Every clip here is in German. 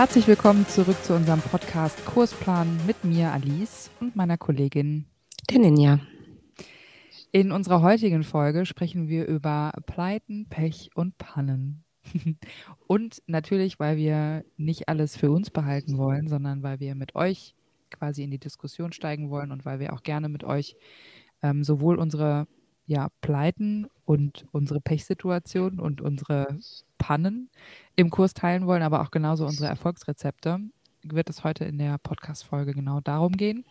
Herzlich willkommen zurück zu unserem Podcast Kursplan mit mir, Alice, und meiner Kollegin, der Ninja. In unserer heutigen Folge sprechen wir über Pleiten, Pech und Pannen. und natürlich, weil wir nicht alles für uns behalten wollen, sondern weil wir mit euch quasi in die Diskussion steigen wollen und weil wir auch gerne mit euch ähm, sowohl unsere ja, Pleiten und unsere Pechsituation und unsere Pannen im Kurs teilen wollen, aber auch genauso unsere Erfolgsrezepte, wird es heute in der Podcast-Folge genau darum gehen.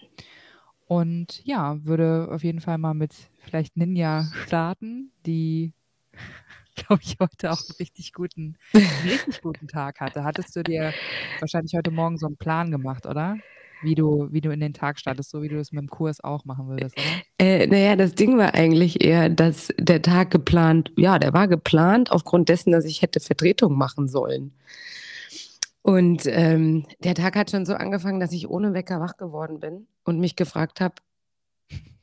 Und ja, würde auf jeden Fall mal mit vielleicht Ninja starten, die, glaube ich, heute auch einen richtig guten, richtig guten Tag hatte. Hattest du dir wahrscheinlich heute Morgen so einen Plan gemacht, oder? Wie du, wie du in den Tag startest, so wie du das mit dem Kurs auch machen würdest, oder? Äh, naja, das Ding war eigentlich eher, dass der Tag geplant, ja, der war geplant aufgrund dessen, dass ich hätte Vertretung machen sollen. Und ähm, der Tag hat schon so angefangen, dass ich ohne Wecker wach geworden bin und mich gefragt habe,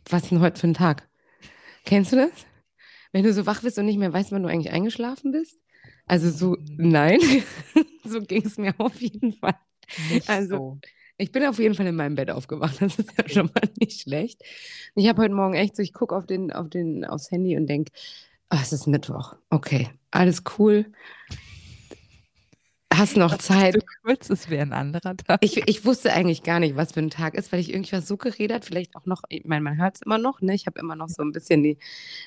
was ist denn heute für ein Tag? Kennst du das? Wenn du so wach bist und nicht mehr weißt, wann du eigentlich eingeschlafen bist? Also so, mhm. nein, so ging es mir auf jeden Fall. Nicht also, so. Ich bin auf jeden Fall in meinem Bett aufgewacht. Das ist ja schon mal nicht schlecht. Ich habe heute Morgen echt so, ich gucke auf den, auf den, aufs Handy und denke, oh, es ist Mittwoch. Okay, alles cool. Hast noch Zeit? Du kurz, es wäre ein anderer Tag. Ich, ich wusste eigentlich gar nicht, was für ein Tag ist, weil ich irgendwas so geredet vielleicht auch noch, ich meine, man hört es immer noch, ne? Ich habe immer noch so ein bisschen die,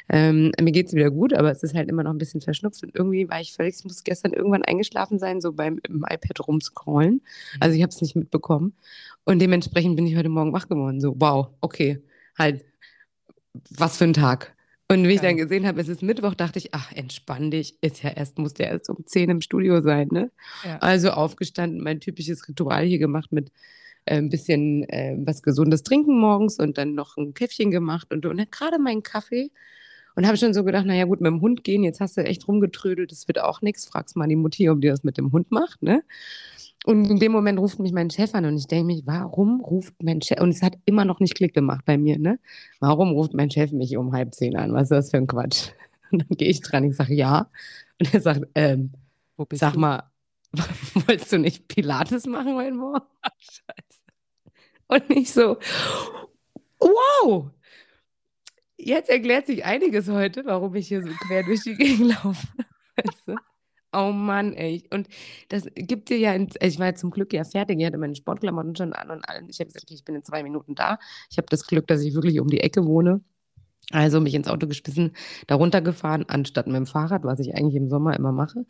ähm, mir geht es wieder gut, aber es ist halt immer noch ein bisschen verschnupft und irgendwie war ich völlig, ich muss gestern irgendwann eingeschlafen sein, so beim iPad rumscrollen. Mhm. Also ich habe es nicht mitbekommen. Und dementsprechend bin ich heute Morgen wach geworden. So, wow, okay, halt, was für ein Tag. Und wie ich dann gesehen habe, es ist Mittwoch, dachte ich, ach, entspann dich. Ist ja erst, muss der erst um 10 im Studio sein, ne? Ja. Also aufgestanden, mein typisches Ritual hier gemacht mit äh, ein bisschen äh, was Gesundes trinken morgens und dann noch ein Käffchen gemacht und, und gerade meinen Kaffee. Und habe schon so gedacht, naja gut, mit dem Hund gehen, jetzt hast du echt rumgetrödelt, das wird auch nichts. Fragst mal die Mutti, ob die das mit dem Hund macht, ne? Und in dem Moment ruft mich mein Chef an und ich denke mich, warum ruft mein Chef, und es hat immer noch nicht Klick gemacht bei mir, ne? Warum ruft mein Chef mich um halb zehn an? Was ist das für ein Quatsch? Und dann gehe ich dran, ich sage ja. Und er sagt, ähm, sag du? mal, wolltest du nicht Pilates machen heute Morgen? Scheiße. Und ich so, wow! Jetzt erklärt sich einiges heute, warum ich hier so quer durch die Gegend laufe. Weißt du? Oh Mann, ey. Und das gibt dir ja, in, also ich war ja zum Glück ja fertig, ich hatte meine Sportklamotten schon an und allen. Ich habe gesagt, okay, ich bin in zwei Minuten da. Ich habe das Glück, dass ich wirklich um die Ecke wohne. Also mich ins Auto geschmissen, da runtergefahren, anstatt mit dem Fahrrad, was ich eigentlich im Sommer immer mache.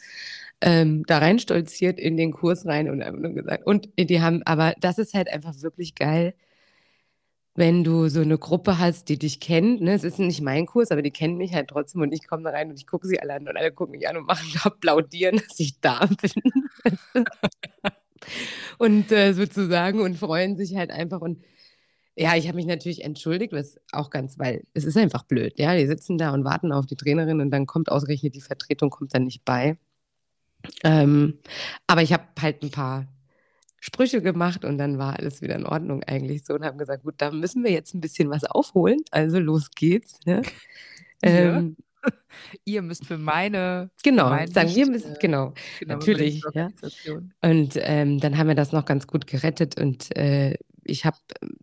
Ähm, da rein stolziert in den Kurs rein und einfach nur gesagt. Und die haben, aber das ist halt einfach wirklich geil wenn du so eine Gruppe hast, die dich kennt, ne, es ist nicht mein Kurs, aber die kennen mich halt trotzdem und ich komme da rein und ich gucke sie alle an und alle gucken mich an und machen applaudieren, dass ich da bin. und äh, sozusagen und freuen sich halt einfach und ja, ich habe mich natürlich entschuldigt, was auch ganz, weil es ist einfach blöd, ja, die sitzen da und warten auf die Trainerin und dann kommt ausgerechnet die Vertretung, kommt dann nicht bei. Ähm, aber ich habe halt ein paar Sprüche gemacht und dann war alles wieder in Ordnung eigentlich so und haben gesagt, gut, da müssen wir jetzt ein bisschen was aufholen, also los geht's. Ne? Ähm, Ihr müsst für meine. Genau, für sagen wir müssen, äh, genau, genau natürlich. Ja. Und ähm, dann haben wir das noch ganz gut gerettet und äh, ich habe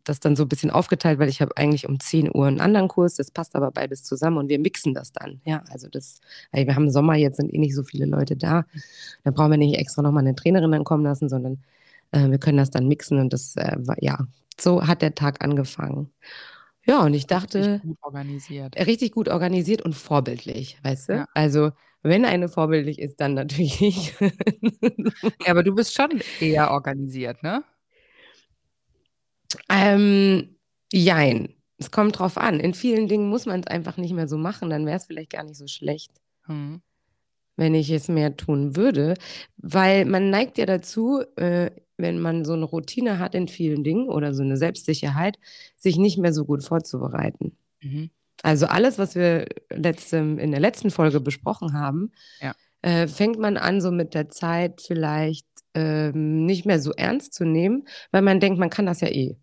das dann so ein bisschen aufgeteilt, weil ich habe eigentlich um 10 Uhr einen anderen Kurs, das passt aber beides zusammen und wir mixen das dann. Ja, also das, wir haben Sommer, jetzt sind eh nicht so viele Leute da. Da brauchen wir nicht extra nochmal eine Trainerin dann kommen lassen, sondern äh, wir können das dann mixen und das äh, war, ja, so hat der Tag angefangen. Ja, und ich dachte. Richtig gut organisiert. Richtig gut organisiert und vorbildlich, weißt du? Ja. Also, wenn eine vorbildlich ist, dann natürlich ich. ja, aber du bist schon eher organisiert, ne? Ähm, jein. Es kommt drauf an. In vielen Dingen muss man es einfach nicht mehr so machen, dann wäre es vielleicht gar nicht so schlecht. Hm wenn ich es mehr tun würde, weil man neigt ja dazu, äh, wenn man so eine Routine hat in vielen Dingen oder so eine Selbstsicherheit, sich nicht mehr so gut vorzubereiten. Mhm. Also alles, was wir letzte, in der letzten Folge besprochen haben, ja. äh, fängt man an, so mit der Zeit vielleicht ähm, nicht mehr so ernst zu nehmen, weil man denkt, man kann das ja eh.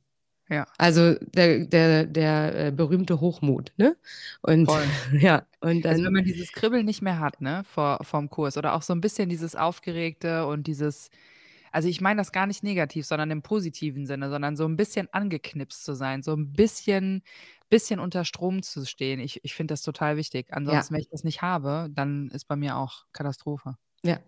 Ja. Also der, der, der äh, berühmte Hochmut, ne? Und Voll. ja, und dann. Also wenn man dieses Kribbeln nicht mehr hat, ne, vor, vorm Kurs oder auch so ein bisschen dieses Aufgeregte und dieses, also ich meine das gar nicht negativ, sondern im positiven Sinne, sondern so ein bisschen angeknipst zu sein, so ein bisschen, bisschen unter Strom zu stehen. Ich, ich finde das total wichtig. Ansonsten, ja. wenn ich das nicht habe, dann ist bei mir auch Katastrophe. Ja,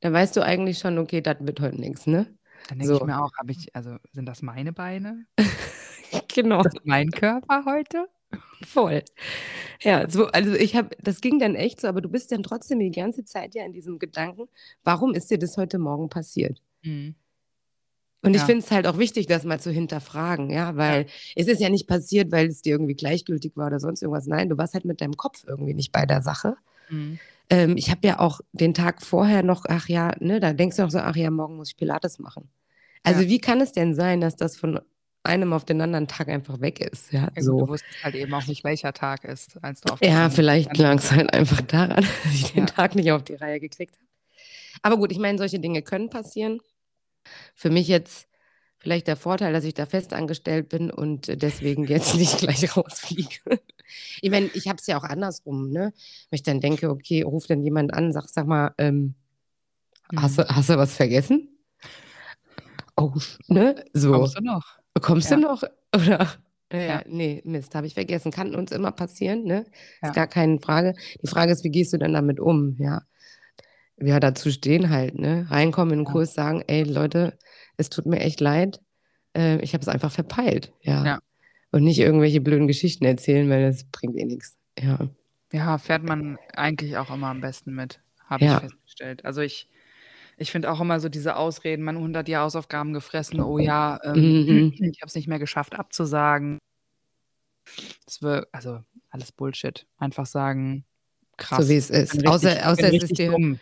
dann weißt du eigentlich schon, okay, das wird heute nichts, ne? Dann denke so. ich mir auch, habe ich, also sind das meine Beine? genau. Mein Körper heute? Voll. Ja, so, also ich habe, das ging dann echt so, aber du bist dann trotzdem die ganze Zeit ja in diesem Gedanken, warum ist dir das heute Morgen passiert? Mhm. Und ich ja. finde es halt auch wichtig, das mal zu hinterfragen, ja, weil ja. es ist ja nicht passiert, weil es dir irgendwie gleichgültig war oder sonst irgendwas. Nein, du warst halt mit deinem Kopf irgendwie nicht bei der Sache. Mhm. Ähm, ich habe ja auch den Tag vorher noch, ach ja, ne, da denkst du auch so, ach ja, morgen muss ich Pilates machen. Also ja. wie kann es denn sein, dass das von einem auf den anderen Tag einfach weg ist. Ja, ja so. Du wusstest halt eben auch nicht, welcher Tag ist, als du auf Ja, vielleicht lag es halt einfach daran, dass ich den Tag nicht auf die Reihe gekriegt habe. Aber gut, ich meine, solche Dinge können passieren. Für mich jetzt vielleicht der Vorteil, dass ich da fest angestellt bin und deswegen jetzt nicht gleich rausfliege. Ich meine, ich habe es ja auch andersrum, ne? Wenn ich dann denke, okay, ruft dann jemand an, sag, sag mal, ähm, mhm. hast, du, hast du was vergessen? Oh, ne? So. Kommst du noch? Kommst ja. du noch? Oder? Ja, ja. nee, Mist, habe ich vergessen. Kann uns immer passieren, ne? Ist gar keine Frage. Die Frage ist, wie gehst du denn damit um? Ja. Ja, dazu stehen halt, ne? Reinkommen in den Kurs, sagen, ey Leute, es tut mir echt leid. Äh, ich habe es einfach verpeilt, ja. Ja. Und nicht irgendwelche blöden Geschichten erzählen, weil das bringt eh nichts. Ja. Ja, fährt man eigentlich auch immer am besten mit, habe ich festgestellt. Also ich ich finde auch immer so diese Ausreden, man 100 Jahre Hausaufgaben gefressen, oh ja, ähm, mhm. ich habe es nicht mehr geschafft abzusagen. Das wird, also alles Bullshit. Einfach sagen, krass. So wie es ist. Richtig, außer außer es ist dir... dumm.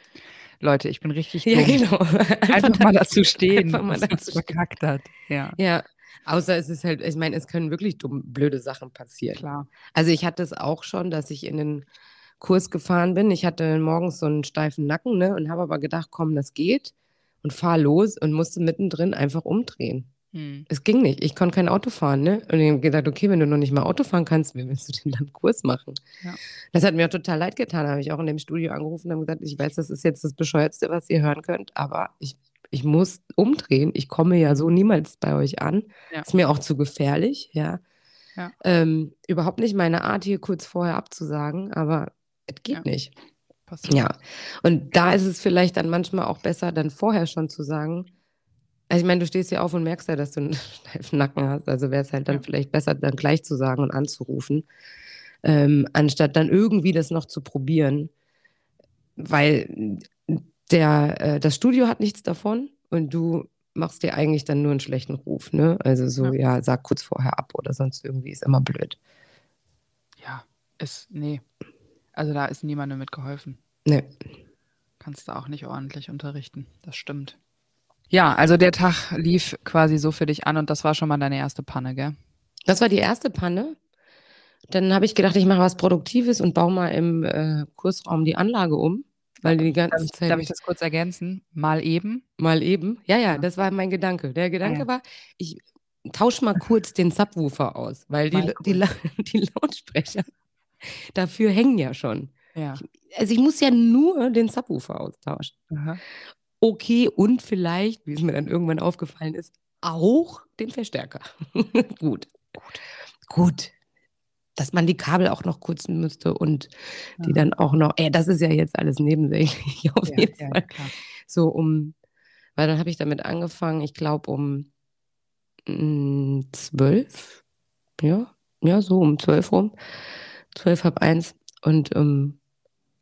Leute, ich bin richtig dumm. Ja, genau. Einfach, einfach mal dazu stehen, einfach mal dazu verkackt hat. Ja. ja, außer es ist halt, ich meine, es können wirklich dumm, blöde Sachen passieren. Klar. Also ich hatte es auch schon, dass ich in den Kurs gefahren bin. Ich hatte morgens so einen steifen Nacken ne, und habe aber gedacht, komm, das geht und fahr los und musste mittendrin einfach umdrehen. Hm. Es ging nicht. Ich konnte kein Auto fahren. Ne? Und ich habe gedacht, okay, wenn du noch nicht mal Auto fahren kannst, wie willst du denn dann Kurs machen? Ja. Das hat mir auch total leid getan. Da habe ich auch in dem Studio angerufen und gesagt, ich weiß, das ist jetzt das Bescheuertste, was ihr hören könnt, aber ich, ich muss umdrehen. Ich komme ja so niemals bei euch an. Ja. Ist mir auch zu gefährlich, ja. ja. Ähm, überhaupt nicht meine Art, hier kurz vorher abzusagen, aber es geht ja. nicht. Passiert. Ja, und da ist es vielleicht dann manchmal auch besser, dann vorher schon zu sagen, also ich meine, du stehst ja auf und merkst ja, dass du einen steifen Nacken hast, also wäre es halt dann vielleicht besser, dann gleich zu sagen und anzurufen, ähm, anstatt dann irgendwie das noch zu probieren, weil der, äh, das Studio hat nichts davon und du machst dir eigentlich dann nur einen schlechten Ruf, ne? Also so, ja, ja sag kurz vorher ab oder sonst irgendwie ist immer blöd. Ja, ist, nee, also da ist niemandem mitgeholfen. Nee. Kannst du auch nicht ordentlich unterrichten. Das stimmt. Ja, also der Tag lief quasi so für dich an und das war schon mal deine erste Panne, gell? Das war die erste Panne. Dann habe ich gedacht, ich mache was Produktives und baue mal im äh, Kursraum die Anlage um. Weil die ganze darf ich, Zeit. Darf ich das kurz ergänzen? Mal eben? Mal eben. Ja, ja, das war mein Gedanke. Der Gedanke ja. war, ich tausche mal kurz den Subwoofer aus, weil die, die, die Lautsprecher Dafür hängen ja schon. Ja. Also ich muss ja nur den Subwoofer austauschen. Aha. Okay, und vielleicht, wie es mir dann irgendwann aufgefallen ist, auch den Verstärker. Gut. Gut. Gut. Dass man die Kabel auch noch kurzen müsste und ja. die dann auch noch, ey, das ist ja jetzt alles nebensächlich auf ja, jeden ja, Fall. So um, weil dann habe ich damit angefangen, ich glaube um mm, zwölf, ja, ja, so um zwölf rum zwölf, halb eins. Und um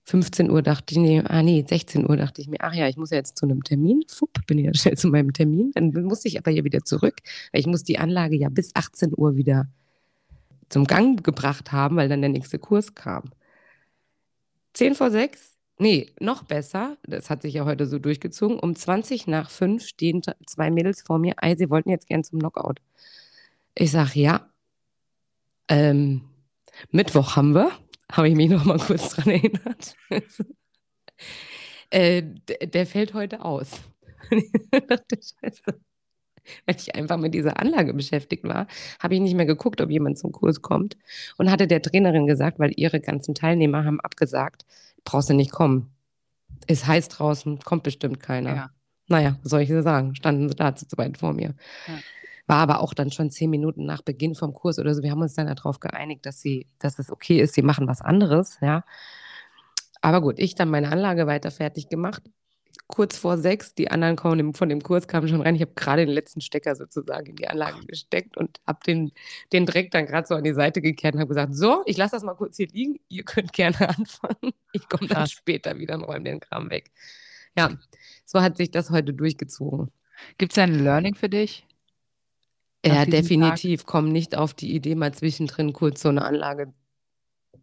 15 Uhr dachte ich, nee, ah nee, 16 Uhr dachte ich mir, ach ja, ich muss ja jetzt zu einem Termin. Fupp, bin ich ja schnell zu meinem Termin. Dann musste ich aber hier wieder zurück, weil ich muss die Anlage ja bis 18 Uhr wieder zum Gang gebracht haben, weil dann der nächste Kurs kam. Zehn vor sechs, nee, noch besser, das hat sich ja heute so durchgezogen, um 20 nach fünf stehen zwei Mädels vor mir, ey, sie wollten jetzt gern zum Knockout. Ich sage, ja, ähm, Mittwoch haben wir, habe ich mich noch mal kurz dran erinnert. äh, der fällt heute aus. Scheiße. Weil ich einfach mit dieser Anlage beschäftigt war, habe ich nicht mehr geguckt, ob jemand zum Kurs kommt. Und hatte der Trainerin gesagt, weil ihre ganzen Teilnehmer haben abgesagt, brauchst du nicht kommen. Ist heiß draußen, kommt bestimmt keiner. Ja. naja, was soll ich sagen? Standen sie da zu zweit vor mir. Ja. War aber auch dann schon zehn Minuten nach Beginn vom Kurs oder so. Wir haben uns dann darauf geeinigt, dass sie, dass es okay ist, sie machen was anderes, ja. Aber gut, ich dann meine Anlage weiter fertig gemacht. Kurz vor sechs, die anderen kommen von dem Kurs kamen schon rein. Ich habe gerade den letzten Stecker sozusagen in die Anlage gesteckt und habe den, den Dreck dann gerade so an die Seite gekehrt und habe gesagt, so, ich lasse das mal kurz hier liegen. Ihr könnt gerne anfangen. Ich komme dann später wieder und räume den Kram weg. Ja, so hat sich das heute durchgezogen. Gibt es ein Learning für dich? Ja, definitiv. Komm nicht auf die Idee, mal zwischendrin kurz so eine Anlage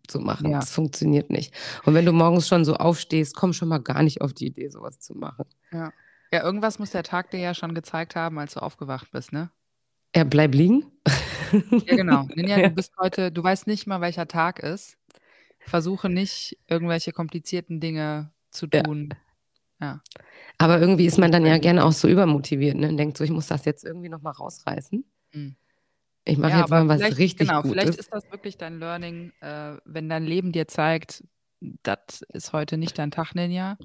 zu machen. Ja. Das funktioniert nicht. Und wenn du morgens schon so aufstehst, komm schon mal gar nicht auf die Idee, sowas zu machen. Ja. Ja, irgendwas muss der Tag dir ja schon gezeigt haben, als du aufgewacht bist, ne? Ja, bleib liegen. Ja, genau. Ninja, Ja. du bist heute, du weißt nicht mal, welcher Tag ist. Versuche nicht, irgendwelche komplizierten Dinge zu Ja. tun. Ja. Aber irgendwie ist man dann ja gerne auch so übermotiviert ne? und denkt so, ich muss das jetzt irgendwie noch mal rausreißen. Mhm. Ich mache Ja, jetzt mal was vielleicht, richtig genau, vielleicht Gutes. ist das wirklich dein Learning, äh, wenn dein Leben dir zeigt, das ist heute nicht dein Tag, Ninja,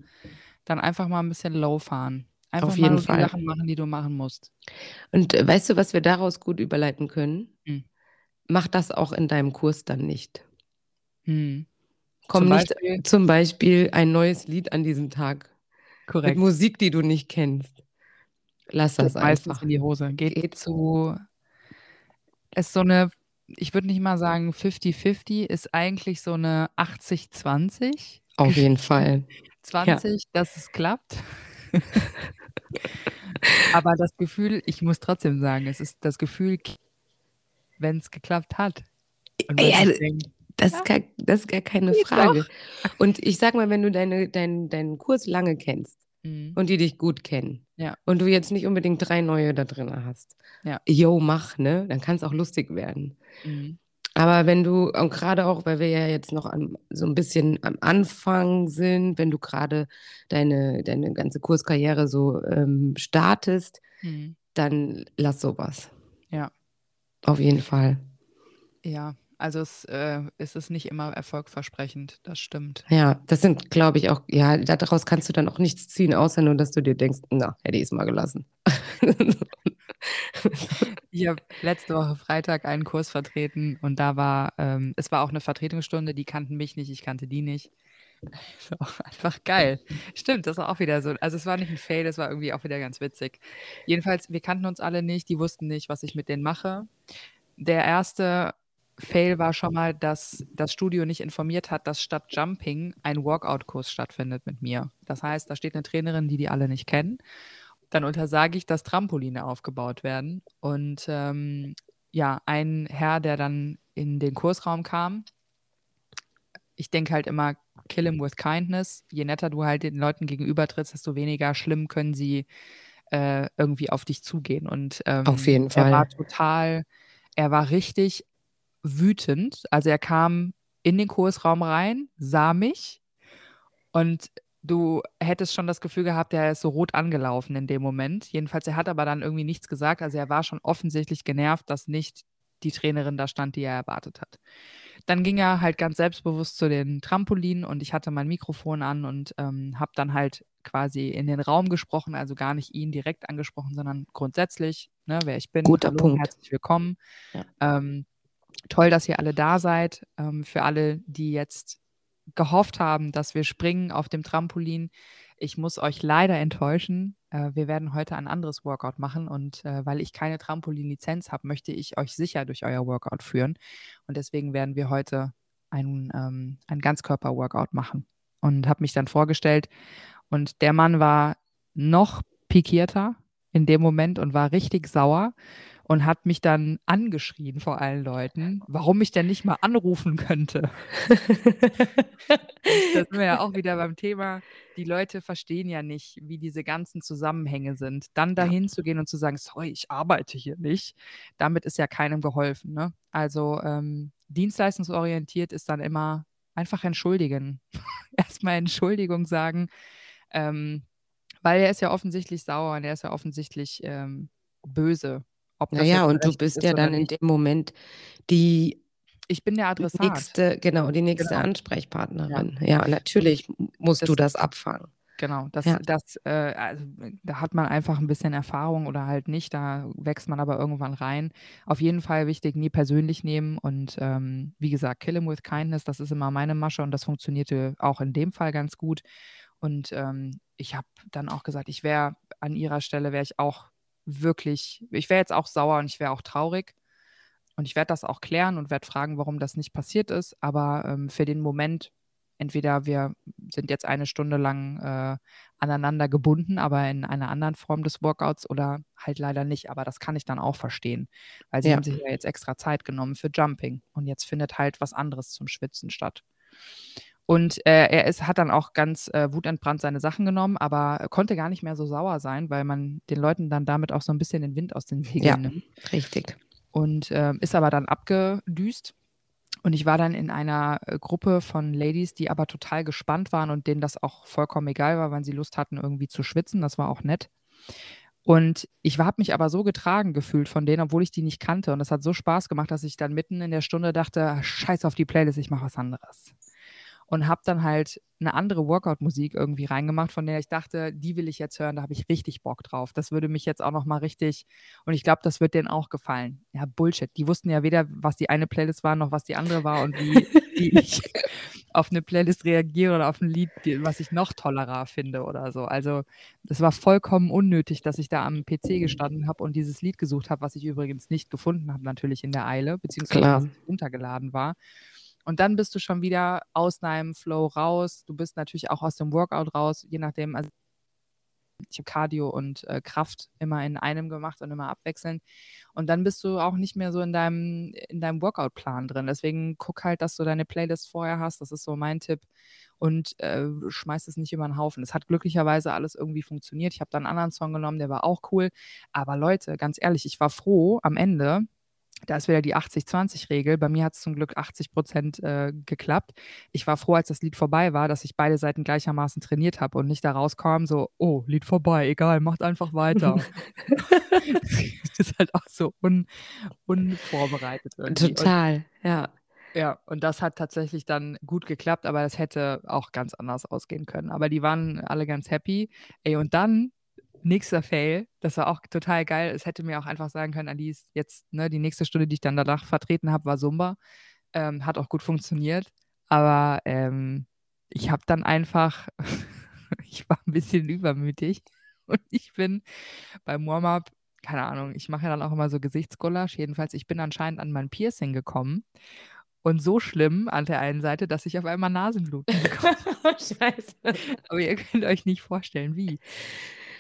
dann einfach mal ein bisschen low fahren. Einfach Auf mal jeden nur die Fall. Sachen machen, die du machen musst. Und äh, weißt du, was wir daraus gut überleiten können? Hm. Mach das auch in deinem Kurs dann nicht. Hm. Komm Zum nicht Beispiel? zum Beispiel ein neues Lied an diesem Tag mit Korrekt. Musik, die du nicht kennst. Lass das meistens einfach. in die Hose. Geht, Geht zu, ist so eine, ich würde nicht mal sagen 50-50, ist eigentlich so eine 80-20. Auf jeden Fall. 20, dass es klappt. Aber das Gefühl, ich muss trotzdem sagen, es ist das Gefühl, wenn es geklappt hat. Ja, Das Ja. ist gar, das ist gar keine Frage. Und ich sag mal, wenn du deine, dein, deinen Kurs lange kennst mhm. und die dich gut kennen Ja. und du jetzt nicht unbedingt drei neue da drin hast, Ja. yo, mach, ne? Dann kann es auch lustig werden. Mhm. Aber wenn du, und gerade auch, weil wir ja jetzt noch am, so ein bisschen am Anfang sind, wenn du gerade deine, deine ganze Kurskarriere so ähm, startest, Mhm. dann lass sowas. Ja. Auf jeden Fall. Ja, also es, äh, es ist nicht immer erfolgversprechend, das stimmt. Ja, das sind, glaube ich, auch, ja, daraus kannst du dann auch nichts ziehen, außer nur, dass du dir denkst, na, hätte ich es mal gelassen. Ich habe letzte Woche Freitag einen Kurs vertreten und da war, ähm, es war auch eine Vertretungsstunde, die kannten mich nicht, ich kannte die nicht. War auch einfach geil. Stimmt, das war auch wieder so. Also es war nicht ein Fail, das war irgendwie auch wieder ganz witzig. Jedenfalls, wir kannten uns alle nicht, die wussten nicht, was ich mit denen mache. Der erste Fail war schon mal, dass das Studio nicht informiert hat, dass statt Jumping ein Walkout-Kurs stattfindet mit mir. Das heißt, da steht eine Trainerin, die die alle nicht kennen. Dann untersage ich, dass Trampoline aufgebaut werden. Und ähm, ja, ein Herr, der dann in den Kursraum kam, ich denke halt immer, kill him with kindness. Je netter du halt den Leuten gegenüber trittst, desto weniger schlimm können sie äh, irgendwie auf dich zugehen. Und ähm, Auf jeden er war Fall. total, er war richtig wütend. Also er kam in den Kursraum rein, sah mich und du hättest schon das Gefühl gehabt, er ist so rot angelaufen in dem Moment. Jedenfalls, er hat aber dann irgendwie nichts gesagt. Also er war schon offensichtlich genervt, dass nicht die Trainerin da stand, die er erwartet hat. Dann ging er halt ganz selbstbewusst zu den Trampolinen und ich hatte mein Mikrofon an und ähm, habe dann halt quasi in den Raum gesprochen, also gar nicht ihn direkt angesprochen, sondern grundsätzlich, ne, wer ich bin. Guter Hallo, Punkt. Herzlich willkommen. Ja. Ähm, toll, dass ihr alle da seid. Ähm, für alle, die jetzt gehofft haben, dass wir springen auf dem Trampolin. Ich muss euch leider enttäuschen. Äh, wir werden heute ein anderes Workout machen und äh, weil ich keine Trampolin-Lizenz habe, möchte ich euch sicher durch euer Workout führen. Und deswegen werden wir heute ein, ähm, ein Ganzkörper-Workout machen. Und habe mich dann vorgestellt. Und der Mann war noch pikierter in dem Moment und war richtig sauer und hat mich dann angeschrien vor allen Leuten, warum ich denn nicht mal anrufen könnte. Da sind wir ja auch wieder beim Thema, die Leute verstehen ja nicht, wie diese ganzen Zusammenhänge sind. Dann Ja. dahin zu gehen und zu sagen, sorry, ich arbeite hier nicht, damit ist ja keinem geholfen. Ne? Also ähm, dienstleistungsorientiert ist dann immer einfach entschuldigen. Erstmal Entschuldigung sagen, ähm, weil er ist ja offensichtlich sauer und er ist ja offensichtlich ähm, böse. Ob das Naja, und du bist ist ja dann in dem Moment die Ich bin der Adressat. nächste, genau, die nächste Genau. Ansprechpartnerin. Ja, natürlich musst du Das- das abfangen. Genau, das, Ja. das, äh, also, da hat man einfach ein bisschen Erfahrung oder halt nicht, da wächst man aber irgendwann rein. Auf jeden Fall wichtig, nie persönlich nehmen und, ähm, wie gesagt, kill him with kindness, das ist immer meine Masche und das funktionierte auch in dem Fall ganz gut. Und, ähm, ich habe dann auch gesagt, ich wäre an ihrer Stelle wäre ich auch wirklich ich wäre jetzt auch sauer und ich wäre auch traurig. Und ich werde das auch klären und werde fragen, warum das nicht passiert ist, aber, ähm, für den Moment entweder wir sind jetzt eine Stunde lang, äh, aneinander gebunden, aber in einer anderen Form des Workouts oder halt leider nicht. Aber das kann ich dann auch verstehen, weil sie Ja. haben sich ja jetzt extra Zeit genommen für Jumping und jetzt findet halt was anderes zum Schwitzen statt. Und, äh, er ist hat dann auch ganz, äh, wutentbrannt seine Sachen genommen, aber konnte gar nicht mehr so sauer sein, weil man den Leuten dann damit auch so 'n bisschen den Wind aus den Ja, Segeln nimmt. richtig. Und, ähm, ist aber dann abgedüst. Und ich war dann in einer, äh, Gruppe von Ladies, die aber total gespannt waren und denen das auch vollkommen egal war, wann sie Lust hatten, irgendwie zu schwitzen. Das war auch nett. Und ich habe mich aber so getragen gefühlt von denen, obwohl ich die nicht kannte. Und das hat so Spaß gemacht, dass ich dann mitten in der Stunde dachte: „Scheiß auf die Playlist, ich mache was anderes.“ Und habe dann halt 'ne andere Workout-Musik irgendwie reingemacht, von der ich dachte, die will ich jetzt hören, da habe ich richtig Bock drauf. Das würde mich jetzt auch noch mal richtig und ich glaube, das wird denen auch gefallen. Ja, Bullshit. Die wussten ja weder, was die eine Playlist war, noch was die andere war und wie wie ich auf 'ne Playlist reagiere oder auf 'n Lied, was ich noch tollerer finde oder so. Also, das war vollkommen unnötig, dass ich da am PC gestanden habe und dieses Lied gesucht habe, was ich übrigens nicht gefunden habe, natürlich in der Eile, beziehungsweise Klar. was nicht runtergeladen war. Und dann bist du schon wieder aus deinem Flow raus. Du bist natürlich auch aus dem Workout raus, je nachdem also ich habe Cardio und, äh, Kraft immer in einem gemacht und immer abwechselnd. Und dann bist du auch nicht mehr so in deinem in deinem Workout-Plan drin. Deswegen guck halt, dass du deine Playlist vorher hast. Das ist so mein Tipp. Und, äh, schmeiß es nicht über 'n Haufen. Es hat glücklicherweise alles irgendwie funktioniert. Ich habe dann 'n anderen Song genommen, der war auch cool. Aber Leute, ganz ehrlich, ich war froh am Ende da ist wieder die 80-20-Regel. Bei mir hat's zum Glück 80% äh, geklappt. Ich war froh, als das Lied vorbei war, dass ich beide Seiten gleichermaßen trainiert habe und nicht da rauskam so: „Oh, Lied vorbei, egal, macht einfach weiter.“ Das ist halt auch so un unvorbereitet irgendwie. Und Total, ja. ja, und das hat tatsächlich dann gut geklappt, aber das hätte auch ganz anders ausgehen können. Aber die waren alle ganz happy. Ey, und dann nächster Fail, das war auch total geil. Es hätte mir auch einfach sagen können: „Alice, jetzt, ne, die nächste Stunde, die ich dann danach vertreten habe, war Zumba.“ Ähm, hat auch gut funktioniert. Aber, ähm, ich habe dann einfach ich war 'n bisschen übermütig und ich bin beim Warm-up keine Ahnung, ich mache ja dann auch immer so Gesichtsgulasch. Jedenfalls, ich bin anscheinend an mein Piercing gekommen und so schlimm an der einen Seite, dass ich auf einmal Nasenbluten bekommen Oh, scheiße. Aber ihr könnt euch nicht vorstellen, wie.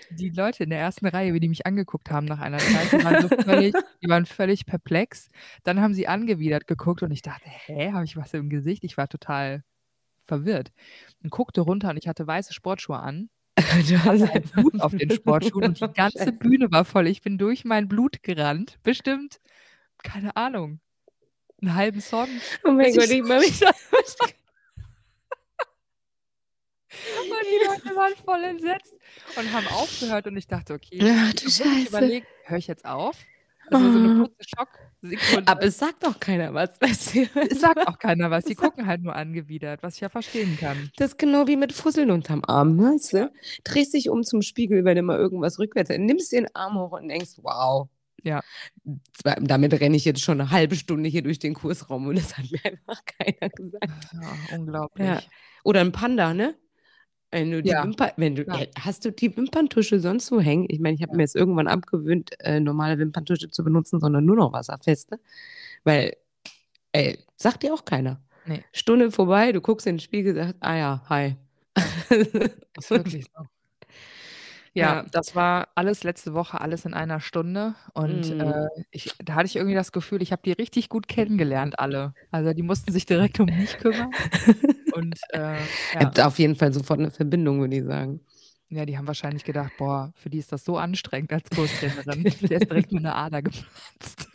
Die Leute in der ersten Reihe, wie die mich angeguckt haben nach einer Zeit, die waren so völlig die waren völlig perplex. Dann haben sie angewidert geguckt und ich dachte: „Hä, habe ich was im Gesicht?“ Ich war total verwirrt und guckte runter und ich hatte weiße Sportschuhe an. Du hast Hatte halt Blut auf den Sportschuhen und die ganze Scheiße. Bühne war voll. Ich bin durch mein Blut gerannt. Bestimmt, keine Ahnung, 'n halben Song. Oh mein Gott, ich ich mich Und die Leute waren voll entsetzt und haben aufgehört und ich dachte: „Okay.“ Ach du Scheiße. überlegt: „Höre ich jetzt auf?“ Das war so 'ne Oh. kurze Schocksekunde. Aber es sagt doch keiner was, du? Es sagt auch keiner was. Die gucken halt nur angewidert, was ich ja verstehen kann. Das ist genau wie mit Fusseln unterm Arm, weißt du? Drehst dich um zum Spiegel, wenn immer irgendwas rückwärts nimmst den Arm hoch und denkst: „Wow, Ja. damit renne ich jetzt schon 'ne halbe Stunde hier durch den Kursraum und das hat mir einfach keiner gesagt.“ Ja, Ja. unglaublich. Oder 'n Panda, ne? Wenn du die Ja, Wimper wenn du klar. äh, hast du die Wimperntusche sonst wo hängen? Ich meine, ich habe Ja. mir jetzt irgendwann abgewöhnt, äh, normale Wimperntusche zu benutzen, sondern nur noch wasserfeste, weil, ey, sagt dir auch keiner. Ne. Stunde vorbei, du guckst in den Spiegel, sagst: „Ah ja, hi.“ Ist wirklich so. Ja, Ja. das war alles letzte Woche, alles in einer Stunde und, Mhm. äh, ich da hatte ich irgendwie das Gefühl, ich habe die richtig gut kennengelernt alle. Also, die mussten sich direkt um mich kümmern und, äh, ja. habt auf jeden Fall sofort 'ne Verbindung, würde ich sagen. Ja, die haben wahrscheinlich gedacht: „Boah, für die ist das so anstrengend als Kurstrainerin.“ Der ist direkt nur 'ne Ader geplatzt.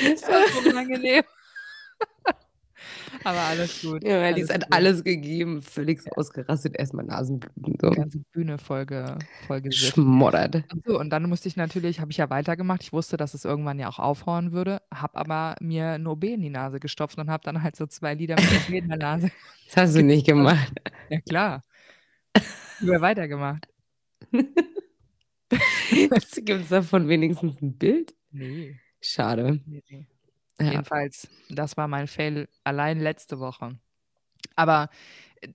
Das war so unangenehm. Aber alles gut. Ja, alles Alice hat gut. alles gegeben, völlig ja. ausgerastet, erstmal Nasenbluten. So. Die ganze Bühne voll, ge, voll Schmoddert. So, und dann musste ich natürlich, habe ich ja weitergemacht. Ich wusste, dass es irgendwann ja auch aufhören würde, habe aber mir ein OB in die Nase gestopft und habe dann halt so zwei Lieder mit OB in der Nase. Das hast du nicht gemacht. Ja, klar. Über weitergemacht. Gibt es davon wenigstens ein Bild? Nee. Schade. Nee, nee. Ja. Jedenfalls, das war mein Fail allein letzte Woche. Aber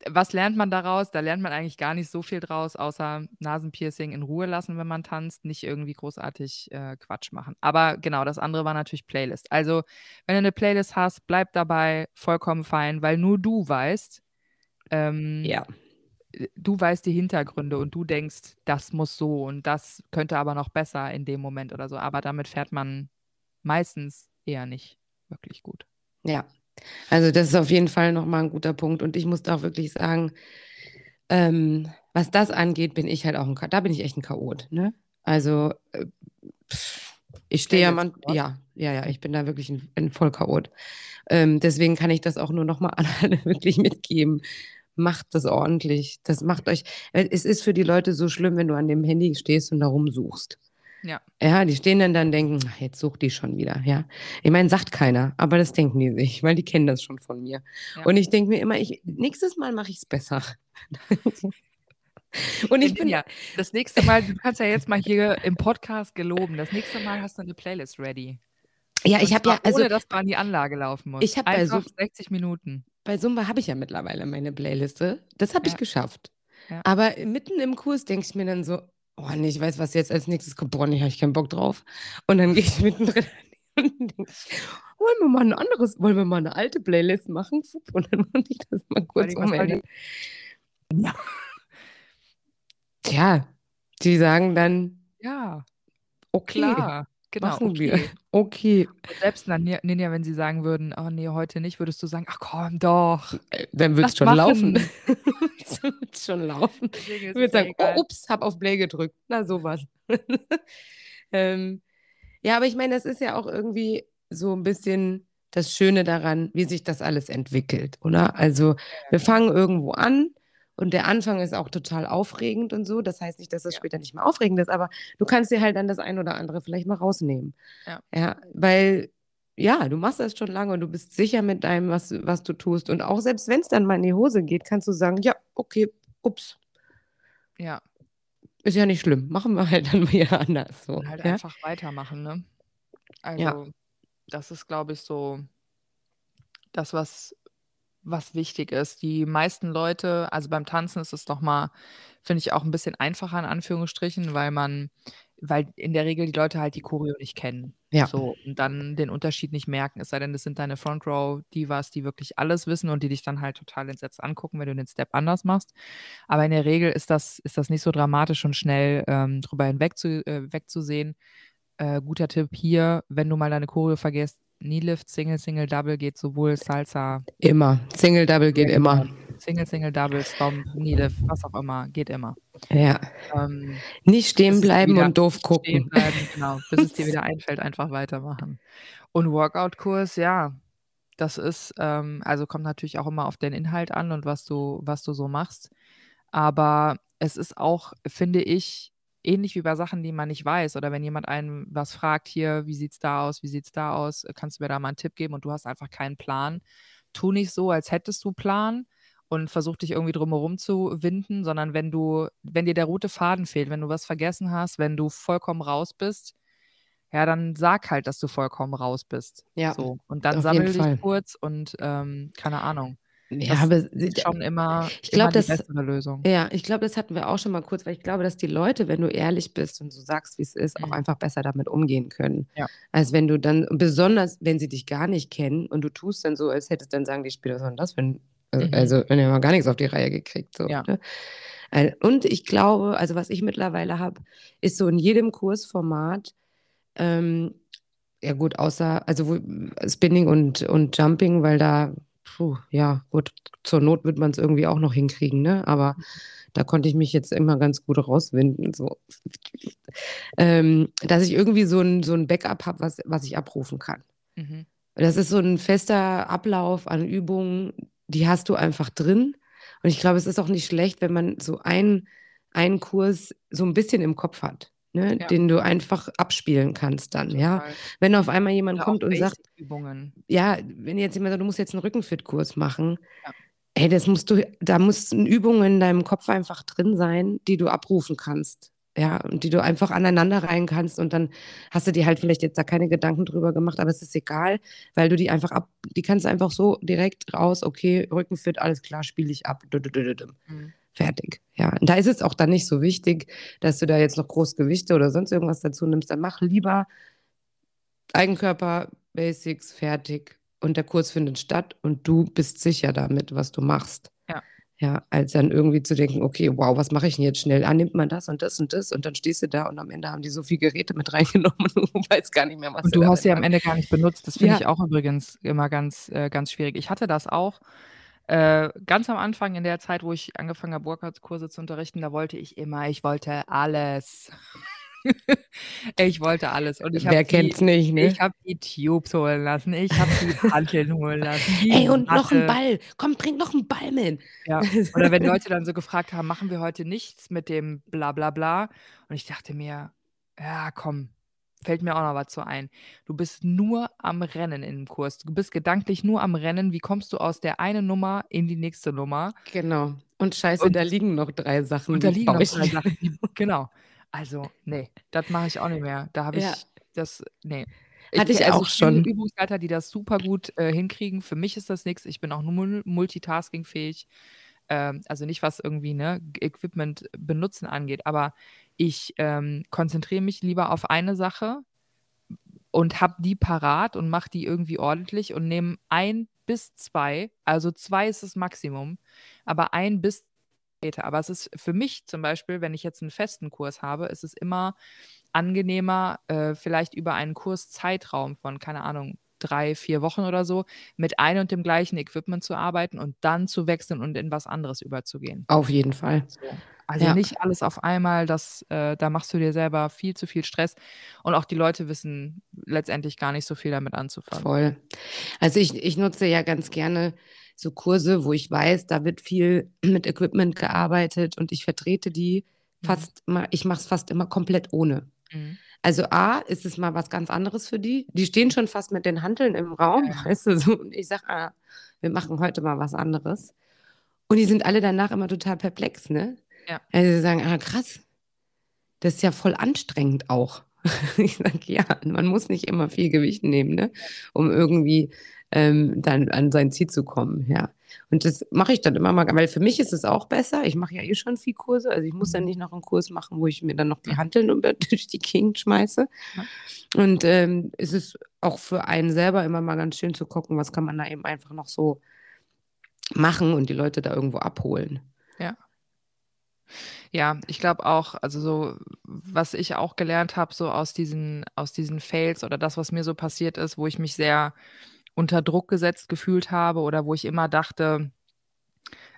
was lernt man daraus? Da lernt man eigentlich gar nicht so viel draus, außer Nasenpiercing in Ruhe lassen, wenn man tanzt, nicht irgendwie großartig äh, Quatsch machen. Aber genau, das andere war natürlich Playlist. Also, wenn du eine Playlist hast, bleib dabei, vollkommen fein, weil nur du weißt, ähm, ja. du weißt die Hintergründe und du denkst, das muss so und das könnte aber noch besser in dem Moment oder so. Aber damit fährt man meistens eher nicht wirklich gut. Ja, also das ist auf jeden Fall nochmal ein guter Punkt. Und ich muss da auch wirklich sagen, ähm, was das angeht, bin ich halt auch ein, da bin ich echt ein Chaot. Ne? Also äh, ich stehe ja man, ja, ja, ja, ich bin da wirklich ein, ein Vollchaot. Ähm, deswegen kann ich das auch nur nochmal an alle wirklich mitgeben. Macht das ordentlich. Das macht euch, es ist für die Leute so schlimm, wenn du an dem Handy stehst und da rumsuchst. Ja. Ja, die stehen dann dann denken, ach, jetzt sucht die schon wieder, ja. Ich meine, sagt keiner, aber das denken die sich, weil die kennen das schon von mir. Ja. Und ich denke mir immer, ich, nächstes Mal mache ich es besser. Und ich bin ja, das nächste Mal, du kannst ja jetzt mal hier im Podcast geloben, das nächste Mal hast du eine Playlist ready. Ja, ich habe ja, also, ohne dass du an die Anlage laufen musst. Ich habe bei so 60 Minuten. Bei Zumba habe ich ja mittlerweile meine Playliste. Das habe ja. ich geschafft. Ja. Aber mitten im Kurs denke ich mir dann so, oh nee, ich weiß, was jetzt als nächstes kommt. Boah, nee, habe ich keinen Bock drauf. Und dann gehe ich mittendrin und denke, wollen wir mal ein anderes, wollen wir mal eine alte Playlist machen? Und dann muss ich das mal kurz umändern. Ja. Tja, die sagen dann, ja, okay, klar, genau, machen okay. wir. Okay. Und selbst Ninja, wenn sie sagen würden, oh nee, heute nicht, würdest du sagen, ach komm doch. Äh, Dann wird es schon laufen. Dann wird schon laufen. Ich würde es sagen, oh, ups, hab auf Play gedrückt. Na, sowas. ähm, ja, aber ich meine, das ist ja auch irgendwie so ein bisschen das Schöne daran, wie sich das alles entwickelt, oder? Also, wir fangen irgendwo an und der Anfang ist auch total aufregend und so. Das heißt nicht, dass das Ja. später nicht mehr aufregend ist, aber du kannst dir halt dann das ein oder andere vielleicht mal rausnehmen. Ja. Ja, weil, ja, du machst das schon lange und du bist sicher mit deinem, was, was du tust. Und auch selbst wenn es dann mal in die Hose geht, kannst du sagen, ja, okay, ups, Ja, ist ja nicht schlimm. Machen wir halt dann wieder anders. So. und halt ja? einfach weitermachen, ne? Also, das ist, glaube ich, so das, was, was wichtig ist. Die meisten Leute, also beim Tanzen ist es nochmal, finde ich, auch ein bisschen einfacher in Anführungsstrichen, weil man, weil in der Regel die Leute halt die Choreo nicht kennen. Ja. So, und dann den Unterschied nicht merken. Es sei denn, das sind deine Front Row Divas, die wirklich alles wissen und die dich dann halt total entsetzt angucken, wenn du den Step anders machst. Aber in der Regel ist das, ist das nicht so dramatisch und schnell ähm, drüber hinweg zu, äh, wegzusehen. Äh, guter Tipp hier, wenn du mal deine Choreo vergisst, Knee Lift, Single, Single, Double geht sowohl Salsa, Immer. Single, Double geht immer. Single, Single, Double, Stomp, Knee Lift, was auch immer, geht immer. Ja. Ähm, Nicht stehen bleiben wieder und doof Stehen gucken. bleiben, genau, bis es dir wieder einfällt, einfach weitermachen. Und Workout-Kurs, ja, das ist, ähm, also kommt natürlich auch immer auf den Inhalt an und was du, was du so machst. Aber es ist auch, finde ich, ähnlich wie bei Sachen, die man nicht weiß. Oder wenn jemand einen was fragt, hier, wie sieht's da aus, wie sieht's da aus, kannst du mir da mal einen Tipp geben und du hast einfach keinen Plan. Tu nicht so, als hättest du Plan und versuch dich irgendwie drumherum zu winden, sondern wenn du, wenn dir der rote Faden fehlt, wenn du was vergessen hast, wenn du vollkommen raus bist, ja, dann sag halt, dass du vollkommen raus bist. Ja, So. Und dann sammel dich kurz und ähm, keine Ahnung. Ja, aber schon immer, ich glaube, immer die das, bessere Lösung. ja, ich glaube, das hatten wir auch schon mal kurz, weil ich glaube, dass die Leute, wenn du ehrlich bist und so sagst, wie es ist, auch Mhm. einfach besser damit umgehen können. Ja. Als wenn du dann, besonders wenn sie dich gar nicht kennen und du tust dann so, als hättest dann sagen die Spieler, was war denn das für ein, also, Mhm. also wenn ihr mal gar nichts auf die Reihe gekriegt. So, Ja. ne? Äh, Und ich glaube, also was ich mittlerweile habe, ist so in jedem Kursformat, ähm, ja gut, außer, also wo, Spinning und, und Jumping, weil da, puh, ja, gut, zur Not wird man es irgendwie auch noch hinkriegen, ne? Aber da konnte ich mich jetzt immer ganz gut rauswinden, so. Ähm, dass ich irgendwie so ein, so ein Backup habe, was, was ich abrufen kann. Mhm. Das ist so ein fester Ablauf an Übungen, die hast du einfach drin. Und ich glaube, es ist auch nicht schlecht, wenn man so einen, einen Kurs so ein bisschen im Kopf hat, ne? Ja. den du einfach abspielen kannst dann, ja. Total. Wenn auf einmal jemand Oder kommt und sagt, Basic-Übungen. ja, wenn jetzt jemand sagt, du musst jetzt einen Rückenfit-Kurs machen, Ja. ey, das musst du, da müssen Übungen in deinem Kopf einfach drin sein, die du abrufen kannst. Ja, und die du einfach aneinander rein kannst und dann hast du dir halt vielleicht jetzt da keine Gedanken drüber gemacht, aber es ist egal, weil du die einfach ab, die kannst du einfach so direkt raus, okay, Rückenfit, alles klar, spiele ich ab. Mhm. Fertig. Ja, und da ist es auch dann nicht so wichtig, dass du da jetzt noch Großgewichte oder sonst irgendwas dazu nimmst. Dann mach lieber Eigenkörper, Basics, fertig. Und der Kurs findet statt und du bist sicher damit, was du machst. Ja. Ja, als dann irgendwie zu denken, okay, wow, was mache ich denn jetzt schnell? Ah, nimmt man das und das und das und dann stehst du da und am Ende haben die so viele Geräte mit reingenommen und du weißt gar nicht mehr, was Und du hast sie am Ende gar nicht benutzt. Das finde Ja. ich auch übrigens immer ganz, äh, ganz schwierig. Ich hatte das auch äh, ganz am Anfang in der Zeit, wo ich angefangen habe, Workout-Kurse zu unterrichten, da wollte ich immer, ich wollte alles. ich wollte alles. Und ich Wer habe kennt's die, nicht, ne? ich habe die Tubes holen lassen, ich habe die Hanteln holen lassen. Ey, und noch ein Matte. Ball. Komm, bring noch einen Ball mit. Ja. Oder wenn Leute dann so gefragt haben, machen wir heute nichts mit dem bla bla bla. Und ich dachte mir, ja, komm, fällt mir auch noch was zu ein. Du bist nur am Rennen in dem Kurs. Du bist gedanklich nur am Rennen. Wie kommst du aus der einen Nummer in die nächste Nummer? Genau. Und scheiße, Und- da liegen noch drei Sachen. Und da liegen noch ich drei. Sachen. Genau. Also, nee, das mache ich auch nicht mehr. Da habe ich Ja. das, nee. Hatte ich also auch schon. Übungsleiter, die das super gut äh, hinkriegen. Für mich ist das nichts. Ich bin auch nur mul- multitaskingfähig. Ähm, also nicht, was irgendwie ne, Equipment benutzen angeht, aber ich ähm, konzentriere mich lieber auf eine Sache und habe die parat und mache die irgendwie ordentlich und nehme ein bis zwei, also zwei ist das Maximum, aber ein bis später. Aber es ist für mich zum Beispiel, wenn ich jetzt einen festen Kurs habe, ist es immer angenehmer, äh, vielleicht über einen Kurszeitraum von, keine Ahnung, drei, vier Wochen oder so, mit ein und dem gleichen Equipment zu arbeiten und dann zu wechseln und in was anderes überzugehen. Auf jeden Fall. So. Also Ja. nicht alles auf einmal, das, äh, da machst du dir selber viel zu viel Stress. Und auch die Leute wissen letztendlich gar nicht so viel damit anzufangen. Voll. Also ich, ich nutze ja ganz gerne so Kurse, wo ich weiß, da wird viel mit Equipment gearbeitet und ich vertrete die Mhm. fast immer, ich mache es fast immer komplett ohne. Mhm. Also A, ist es mal was ganz anderes für die. Die stehen schon fast mit den Hanteln im Raum, Ja. weißt du, so. Und ich sage, ah, wir machen heute mal was anderes. Und die sind alle danach immer total perplex, ne? Ja. Also sie sagen, ah, krass, das ist ja voll anstrengend auch. Ich sage, ja, man muss nicht immer viel Gewicht nehmen, ne? Um irgendwie ähm, dann an sein Ziel zu kommen, ja. Und das mache ich dann immer mal, weil für mich ist es auch besser. Ich mache ja eh schon viel Kurse, also ich muss dann nicht noch einen Kurs machen, wo ich mir dann noch die Hanteln über durch die Gegend schmeiße. Ja. Und ähm, es ist auch für einen selber immer mal ganz schön zu gucken, was kann man da eben einfach noch so machen und die Leute da irgendwo abholen. Ja, ich glaube auch, also so, was ich auch gelernt habe, so aus diesen, aus diesen Fails oder das, was mir so passiert ist, wo ich mich sehr unter Druck gesetzt gefühlt habe oder wo ich immer dachte,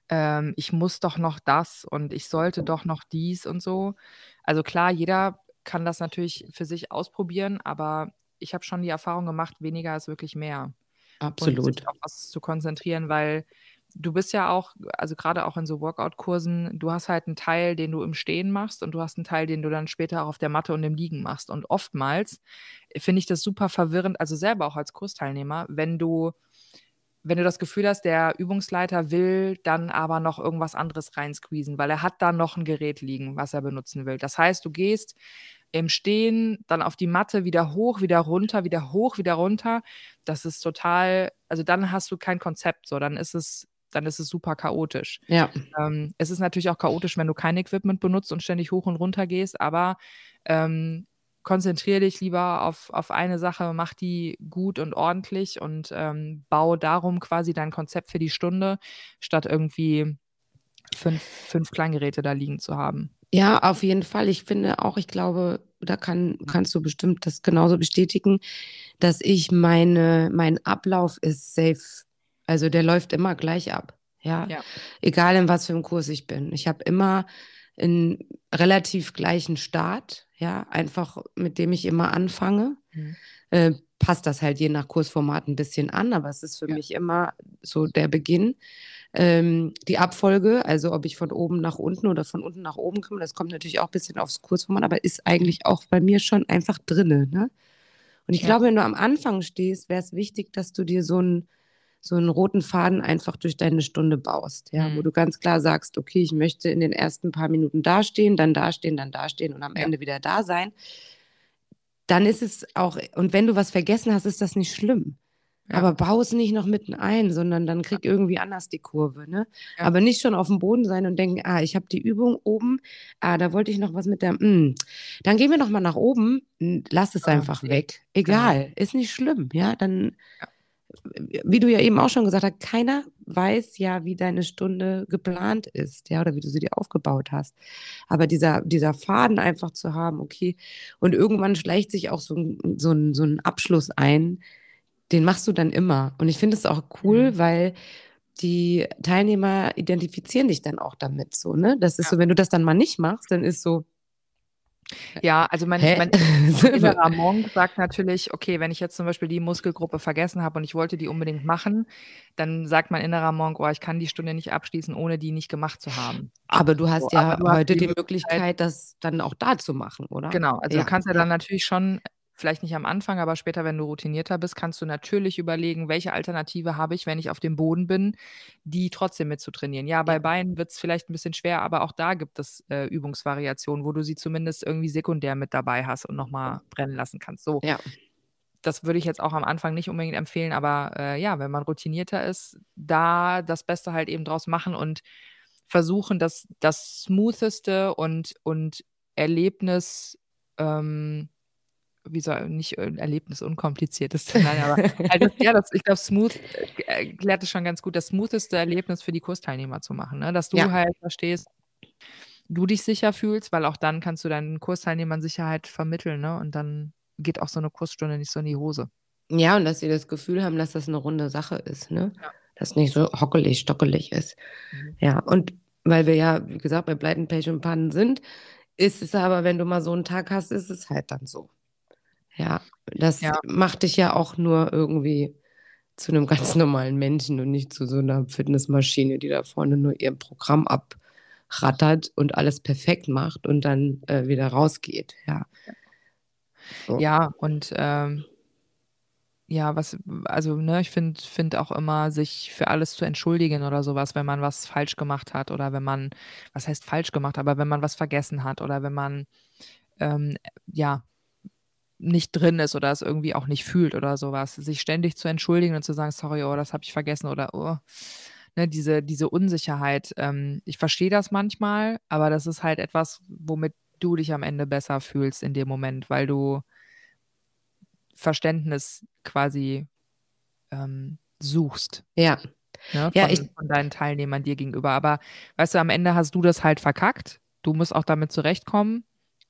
ähm, ich muss doch noch das und ich sollte doch noch dies und so. Also klar, jeder kann das natürlich für sich ausprobieren, aber ich habe schon die Erfahrung gemacht, weniger ist wirklich mehr. Und Absolut. sich auf was zu konzentrieren, weil du bist ja auch, also gerade auch in so Workout-Kursen, du hast halt einen Teil, den du im Stehen machst und du hast einen Teil, den du dann später auch auf der Matte und im Liegen machst. Und oftmals finde ich das super verwirrend, also selber auch als Kursteilnehmer, wenn du, wenn du das Gefühl hast, der Übungsleiter will dann aber noch irgendwas anderes reinsqueezen, weil er hat da noch ein Gerät liegen, was er benutzen will. Das heißt, du gehst im Stehen dann auf die Matte wieder hoch, wieder runter, wieder hoch, wieder runter. Das ist total, also dann hast du kein Konzept, so dann ist es, dann ist es super chaotisch. Ja, Ähm, es ist natürlich auch chaotisch, wenn du kein Equipment benutzt und ständig hoch und runter gehst, aber ähm, konzentriere dich lieber auf, auf eine Sache, mach die gut und ordentlich und ähm, baue darum quasi dein Konzept für die Stunde, statt irgendwie fünf, fünf Kleingeräte da liegen zu haben. Ja, auf jeden Fall. Ich finde auch, ich glaube, da kann, kannst du bestimmt das genauso bestätigen, dass ich meine, mein Ablauf ist safe. Also der läuft immer gleich ab. Ja, Ja. egal in was für einem Kurs ich bin. Ich habe immer einen relativ gleichen Start, ja, einfach mit dem ich immer anfange. Mhm. Äh, passt das halt je nach Kursformat ein bisschen an, aber es ist für Ja. mich immer so der Beginn. Ähm, die Abfolge, also ob ich von oben nach unten oder von unten nach oben komme, das kommt natürlich auch ein bisschen aufs Kursformat, aber ist eigentlich auch bei mir schon einfach drinne. Ne? Und ich Ja. glaube, wenn du am Anfang stehst, wäre es wichtig, dass du dir so einen so einen roten Faden einfach durch deine Stunde baust, ja, wo Mhm. du ganz klar sagst, okay, ich möchte in den ersten paar Minuten dastehen, dann dastehen, dann dastehen und am Ja. Ende wieder da sein. Dann ist es auch, und wenn du was vergessen hast, ist das nicht schlimm. Ja. Aber bau es nicht noch mitten ein, sondern dann krieg irgendwie anders die Kurve. Ne? Ja. Aber nicht schon auf dem Boden sein und denken, ah, ich habe die Übung oben, ah, da wollte ich noch was mit der, mm, dann gehen wir noch mal nach oben, lass es Ah, einfach weg. Egal, ist nicht schlimm, ja, dann, wie du ja eben auch schon gesagt hast, keiner weiß ja, wie deine Stunde geplant ist, ja, oder wie du sie dir aufgebaut hast. Aber dieser, dieser Faden einfach zu haben, okay, und irgendwann schleicht sich auch so ein, so ein, so ein Abschluss ein, den machst du dann immer. Und ich finde es auch cool, Mhm. weil die Teilnehmer identifizieren dich dann auch damit so, ne? Das ist Ja. so, wenn du das dann mal nicht machst, dann ist so, Ja, also mein, hä? mein innerer Monk sagt natürlich, okay, wenn ich jetzt zum Beispiel die Muskelgruppe vergessen habe und ich wollte die unbedingt machen, dann sagt mein innerer Monk, oh, ich kann die Stunde nicht abschließen, ohne die nicht gemacht zu haben. Aber du hast So, ja du hast heute die die Möglichkeit, das dann auch da zu machen, oder? Genau, also Ja. du kannst ja dann natürlich schon, vielleicht nicht am Anfang, aber später, wenn du routinierter bist, kannst du natürlich überlegen, welche Alternative habe ich, wenn ich auf dem Boden bin, die trotzdem mitzutrainieren. Ja, bei Ja. Beinen wird es vielleicht ein bisschen schwer, aber auch da gibt es äh, Übungsvariationen, wo du sie zumindest irgendwie sekundär mit dabei hast und nochmal brennen lassen kannst. So, Ja. das würde ich jetzt auch am Anfang nicht unbedingt empfehlen, aber äh, ja, wenn man routinierter ist, da das Beste halt eben draus machen und versuchen, das, das smootheste und, und Erlebnis, ähm, wie soll, nicht äh, Erlebnis unkomplizierteste, nein, aber das, ja, das, ich glaube, smooth äh, erklärt es schon ganz gut, das smootheste Erlebnis für die Kursteilnehmer zu machen, ne? dass du Ja. halt verstehst, du dich sicher fühlst, weil auch dann kannst du deinen Kursteilnehmern Sicherheit vermitteln, ne? Und dann geht auch so eine Kursstunde nicht so in die Hose. Ja, und dass sie das Gefühl haben, dass das eine runde Sache ist, ne? Ja. Dass nicht so hockelig, stockelig ist. Mhm. Ja, und weil wir ja, wie gesagt, bei Pleiten, Pech und Pannen sind, ist es aber, wenn du mal so einen Tag hast, ist es halt dann so. Ja, das Ja. macht dich ja auch nur irgendwie zu einem ganz normalen Menschen und nicht zu so einer Fitnessmaschine, die da vorne nur ihr Programm abrattert und alles perfekt macht und dann äh, wieder rausgeht. Ja. So. Ja, und ähm, ja, was, also, ne, ich finde find auch immer, sich für alles zu entschuldigen oder sowas, wenn man was falsch gemacht hat oder wenn man, was heißt falsch gemacht, aber wenn man was vergessen hat oder wenn man, ähm, ja, nicht drin ist oder es irgendwie auch nicht fühlt oder sowas, sich ständig zu entschuldigen und zu sagen, sorry, oh, das habe ich vergessen oder oh, ne, diese, diese Unsicherheit. Ähm, ich verstehe das manchmal, aber das ist halt etwas, womit du dich am Ende besser fühlst in dem Moment, weil du Verständnis quasi ähm, suchst. Ja. Ne, Ja, von, ich- von deinen Teilnehmern dir gegenüber. Aber weißt du, am Ende hast du das halt verkackt. Du musst auch damit zurechtkommen.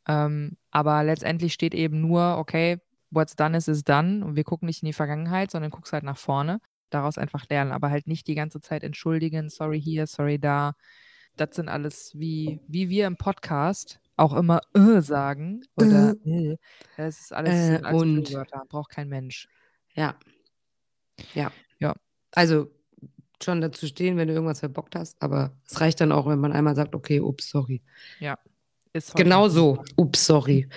Ähm, aber letztendlich steht eben nur, okay, what's done is is done. Und wir gucken nicht in die Vergangenheit, sondern guckst halt nach vorne. Daraus einfach lernen, aber halt nicht die ganze Zeit entschuldigen, sorry hier, sorry da. Das sind alles wie, wie wir im Podcast auch immer äh sagen. Oder äh. Das ist alles, Äh, alles und. Füllwörter, braucht kein Mensch. Ja. Ja. Ja. Also schon dazu stehen, wenn du irgendwas verbockt hast, aber es reicht dann auch, wenn man einmal sagt, okay, ups, sorry. Ist Genau so, ups, sorry.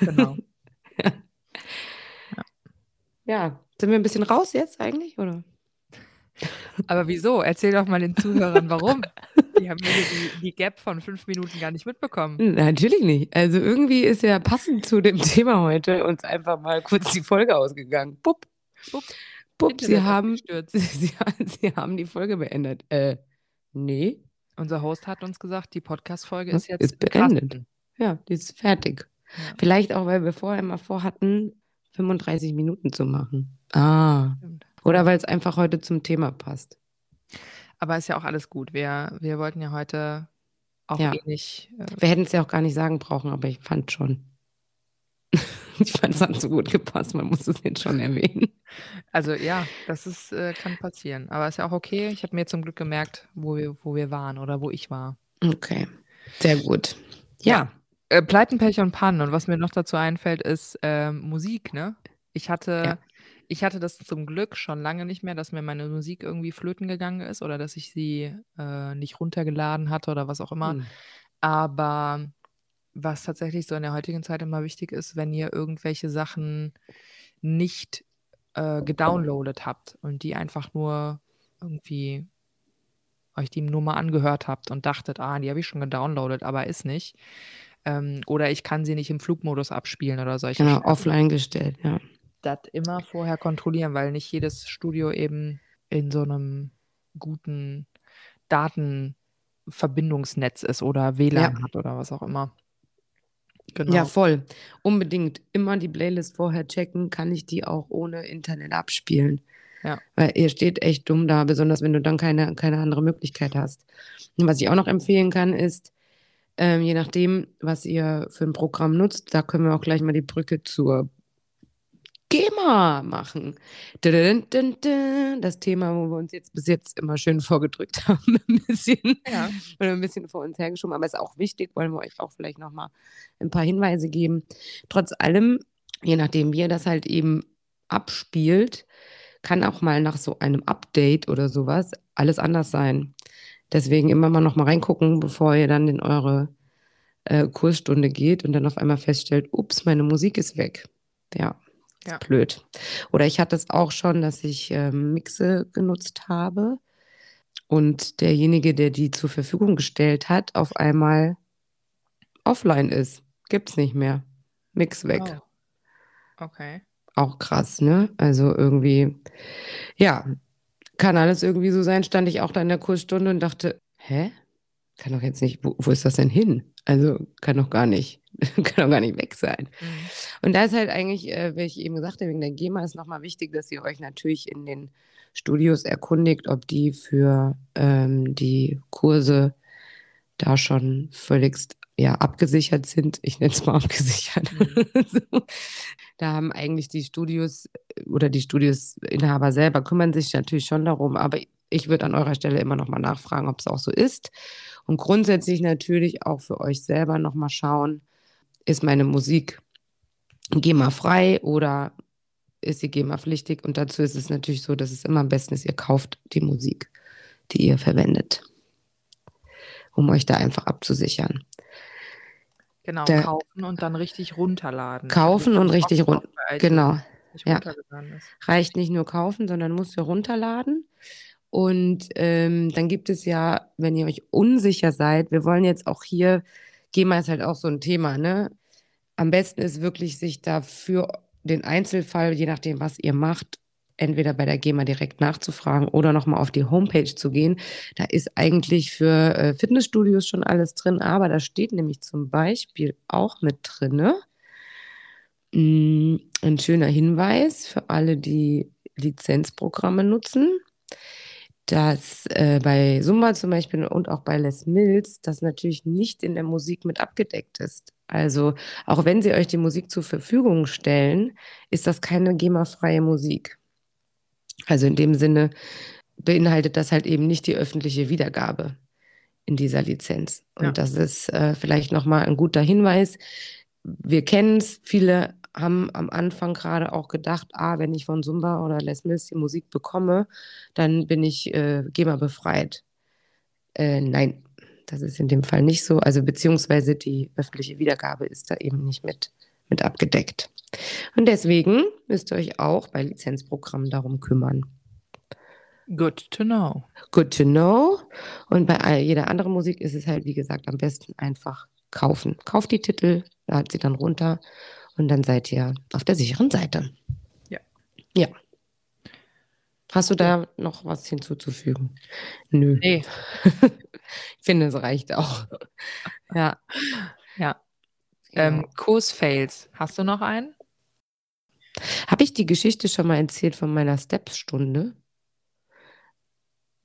Genau. Ja, sind wir ein bisschen raus jetzt eigentlich, oder? Aber wieso? Erzähl doch mal den Zuhörern, warum. Die haben ja die, die Gap von fünf Minuten gar nicht mitbekommen. Natürlich nicht. Also irgendwie ist ja passend zu dem Thema heute uns einfach mal kurz die Folge ausgegangen. Pupp, Bupp, pupp, sie haben, sie, sie haben die Folge beendet. Äh, nee, Unser Host hat uns gesagt, die Podcast-Folge Ja, ist jetzt ist beendet. Kasten. ja, die ist fertig. Ja, Vielleicht auch, weil wir vorher mal vorhatten, 35 Minuten zu machen. Ah. stimmt. Oder weil es einfach heute zum Thema passt. Aber ist ja auch alles gut. Wir, wir wollten ja heute auch Ja. nicht. Äh, Wir hätten es ja auch gar nicht sagen brauchen, aber ich fand schon. ich fand es hat so gut gepasst, man muss es jetzt schon erwähnen. also ja, das ist, äh, kann passieren. Aber ist ja auch okay. Ich habe mir zum Glück gemerkt, wo wir, wo wir waren oder wo ich war. Okay, sehr gut. Ja, Äh, Pleiten, Pech und Pannen. Und was mir noch dazu einfällt, ist ähm, Musik, ne? Ich hatte, ich hatte das zum Glück schon lange nicht mehr, dass mir meine Musik irgendwie flöten gegangen ist oder dass ich sie äh, nicht runtergeladen hatte oder was auch immer. Hm. Aber was tatsächlich so in der heutigen Zeit immer wichtig ist, wenn ihr irgendwelche Sachen nicht äh, gedownloadet habt und die einfach nur irgendwie euch die nur mal angehört habt und dachtet, ah, die habe ich schon gedownloadet, aber ist nicht. Ähm, oder ich kann sie nicht im Flugmodus abspielen oder solche Genau, Scheiße. offline gestellt, ja. Das immer vorher kontrollieren, weil nicht jedes Studio eben in so einem guten Datenverbindungsnetz ist oder WLAN hat oder was auch immer. Genau. Ja, voll. Unbedingt. Immer die Playlist vorher checken, kann ich die auch ohne Internet abspielen. Ja. Weil ihr steht echt dumm da, besonders wenn du dann keine, keine andere Möglichkeit hast. Und was ich auch noch empfehlen kann, ist, ähm, je nachdem, was ihr für ein Programm nutzt, da können wir auch gleich mal die Brücke zur GEMA machen. Das Thema, wo wir uns jetzt bis jetzt immer schön vorgedrückt haben, ein bisschen, Ja. oder ein bisschen vor uns hergeschoben, aber ist auch wichtig, wollen wir euch auch vielleicht nochmal ein paar Hinweise geben. Trotz allem, je nachdem, wie ihr das halt eben abspielt, kann auch mal nach so einem Update oder sowas alles anders sein. Deswegen immer mal noch mal reingucken, bevor ihr dann in eure äh, Kursstunde geht und dann auf einmal feststellt, ups, meine Musik ist weg. Ja, Ja. blöd. Oder ich hatte es auch schon, dass ich ähm, Mixe genutzt habe und derjenige, der die zur Verfügung gestellt hat, auf einmal offline ist. Gibt's nicht mehr. Mix weg. Oh. Okay. Auch krass, ne? Also irgendwie, ja, kann alles irgendwie so sein. Stand ich auch da in der Kursstunde und dachte, hä? Kann doch jetzt nicht, wo, wo ist das denn hin? Also kann doch gar nicht, kann doch gar nicht weg sein. Mhm. Und da ist halt eigentlich, äh, wie ich eben gesagt habe, wegen der GEMA ist nochmal wichtig, dass ihr euch natürlich in den Studios erkundigt, ob die für ähm, die Kurse da schon völligst ja, abgesichert sind. Ich nenne es mal abgesichert. so. Da haben eigentlich die Studios äh, oder die Studiosinhaber selber kümmern sich natürlich schon darum, aber ich würde an eurer Stelle immer noch mal nachfragen, ob es auch so ist. Und grundsätzlich natürlich auch für euch selber noch mal schauen, ist meine Musik GEMA-frei oder ist sie GEMA-pflichtig? Und dazu ist es natürlich so, dass es immer am besten ist, ihr kauft die Musik, die ihr verwendet, um euch da einfach abzusichern. Genau, Der- kaufen und dann richtig runterladen. Kaufen und richtig auch run- bei iTunes Genau. nicht ja. reicht nicht nur kaufen, sondern musst ihr runterladen. Und ähm, dann gibt es ja, wenn ihr euch unsicher seid, wir wollen jetzt auch hier, GEMA ist halt auch so ein Thema, ne? Am besten ist wirklich, sich da für den Einzelfall, je nachdem, was ihr macht, entweder bei der GEMA direkt nachzufragen oder nochmal auf die Homepage zu gehen. Da ist eigentlich für äh, Fitnessstudios schon alles drin, aber da steht nämlich zum Beispiel auch mit drinne, Mm, Ein schöner Hinweis für alle, die Lizenzprogramme nutzen, dass äh, bei Zumba zum Beispiel und auch bei Les Mills das natürlich nicht in der Musik mit abgedeckt ist. Also auch wenn sie euch die Musik zur Verfügung stellen, ist das keine GEMA-freie Musik. Also in dem Sinne beinhaltet das halt eben nicht die öffentliche Wiedergabe in dieser Lizenz. Und Ja. das ist äh, vielleicht nochmal ein guter Hinweis. Wir kennen es, viele haben am Anfang gerade auch gedacht, ah, wenn ich von Zumba oder Les Mills die Musik bekomme, dann bin ich äh, GEMA befreit. Äh, nein, das ist in dem Fall nicht so. Also beziehungsweise die öffentliche Wiedergabe ist da eben nicht mit, mit abgedeckt. Und deswegen müsst ihr euch auch bei Lizenzprogrammen darum kümmern. Good to know. Good to know. Und bei all- jeder anderen Musik ist es halt, wie gesagt, am besten einfach kaufen. Kauft die Titel, ladet sie dann runter und dann seid ihr auf der sicheren Seite. Ja. Ja. Hast du da noch was hinzuzufügen? Nö. Nee, Ich finde, es reicht auch. Ja. ja. Genau. Ähm, Kursfails. Hast du noch einen? Habe ich die Geschichte schon mal erzählt von meiner Steps-Stunde?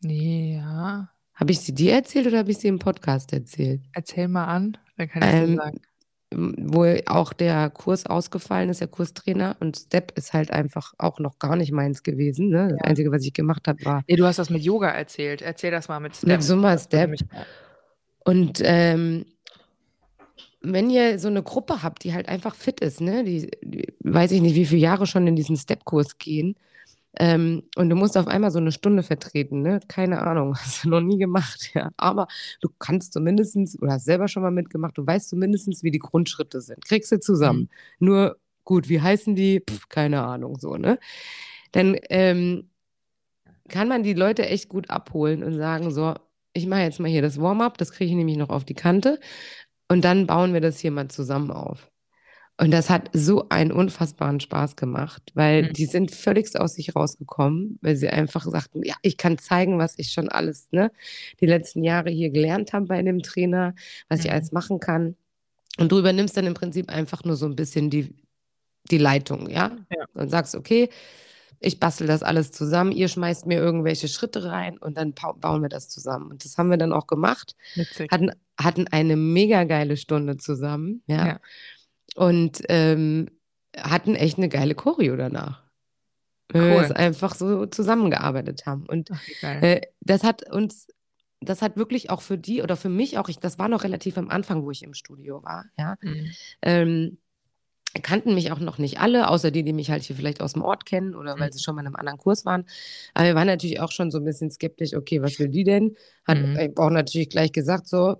Ja. Habe ich sie dir erzählt oder habe ich sie im Podcast erzählt? Erzähl mal an, dann kann ich Ähm, sagen. Wo auch der Kurs ausgefallen ist, der Kurstrainer. Und Step ist halt einfach auch noch gar nicht meins gewesen. Ne? Das Ja. Einzige, was ich gemacht habe, war Nee, du hast das mit Yoga erzählt. Erzähl das mal mit Step. mit würde Step. Und ähm, wenn ihr so eine Gruppe habt, die halt einfach fit ist, ne, die, die weiß ich nicht, wie viele Jahre schon in diesen Step-Kurs gehen, ähm, und du musst auf einmal so eine Stunde vertreten, ne? Keine Ahnung, hast du noch nie gemacht, ja. Aber du kannst zumindest, oder hast selber schon mal mitgemacht, du weißt zumindest, wie die Grundschritte sind. Kriegst du zusammen. Mhm. Nur, gut, wie heißen die? Pff, keine Ahnung, so, ne? Dann ähm, kann man die Leute echt gut abholen und sagen, so, ich mache jetzt mal hier das Warm-up, das kriege ich nämlich noch auf die Kante. Und dann bauen wir das hier mal zusammen auf. Und das hat so einen unfassbaren Spaß gemacht, weil mhm. die sind völlig aus sich rausgekommen, weil sie einfach sagten, ja, ich kann zeigen, was ich schon alles, ne, die letzten Jahre hier gelernt habe bei dem Trainer, was mhm. ich alles machen kann. Und du übernimmst dann im Prinzip einfach nur so ein bisschen die, die Leitung, ja? ja. Und sagst, okay, ich bastel das alles zusammen, ihr schmeißt mir irgendwelche Schritte rein und dann bauen wir das zusammen. Und das haben wir dann auch gemacht. Hatten, hatten eine mega geile Stunde zusammen, ja. ja. Und ähm, hatten echt eine geile Choreo danach. Cool. Weil wir es einfach so zusammengearbeitet haben. Und Ach, äh, das hat uns, das hat wirklich auch für die oder für mich auch, ich, das war noch relativ am Anfang, wo ich im Studio war, ja. Mhm. Ähm, kannten mich auch noch nicht alle, außer die, die mich halt hier vielleicht aus dem Ort kennen oder weil mhm. sie schon mal in einem anderen Kurs waren. Aber wir waren natürlich auch schon so ein bisschen skeptisch, okay, was will die denn? Hat mhm. auch natürlich gleich gesagt, so,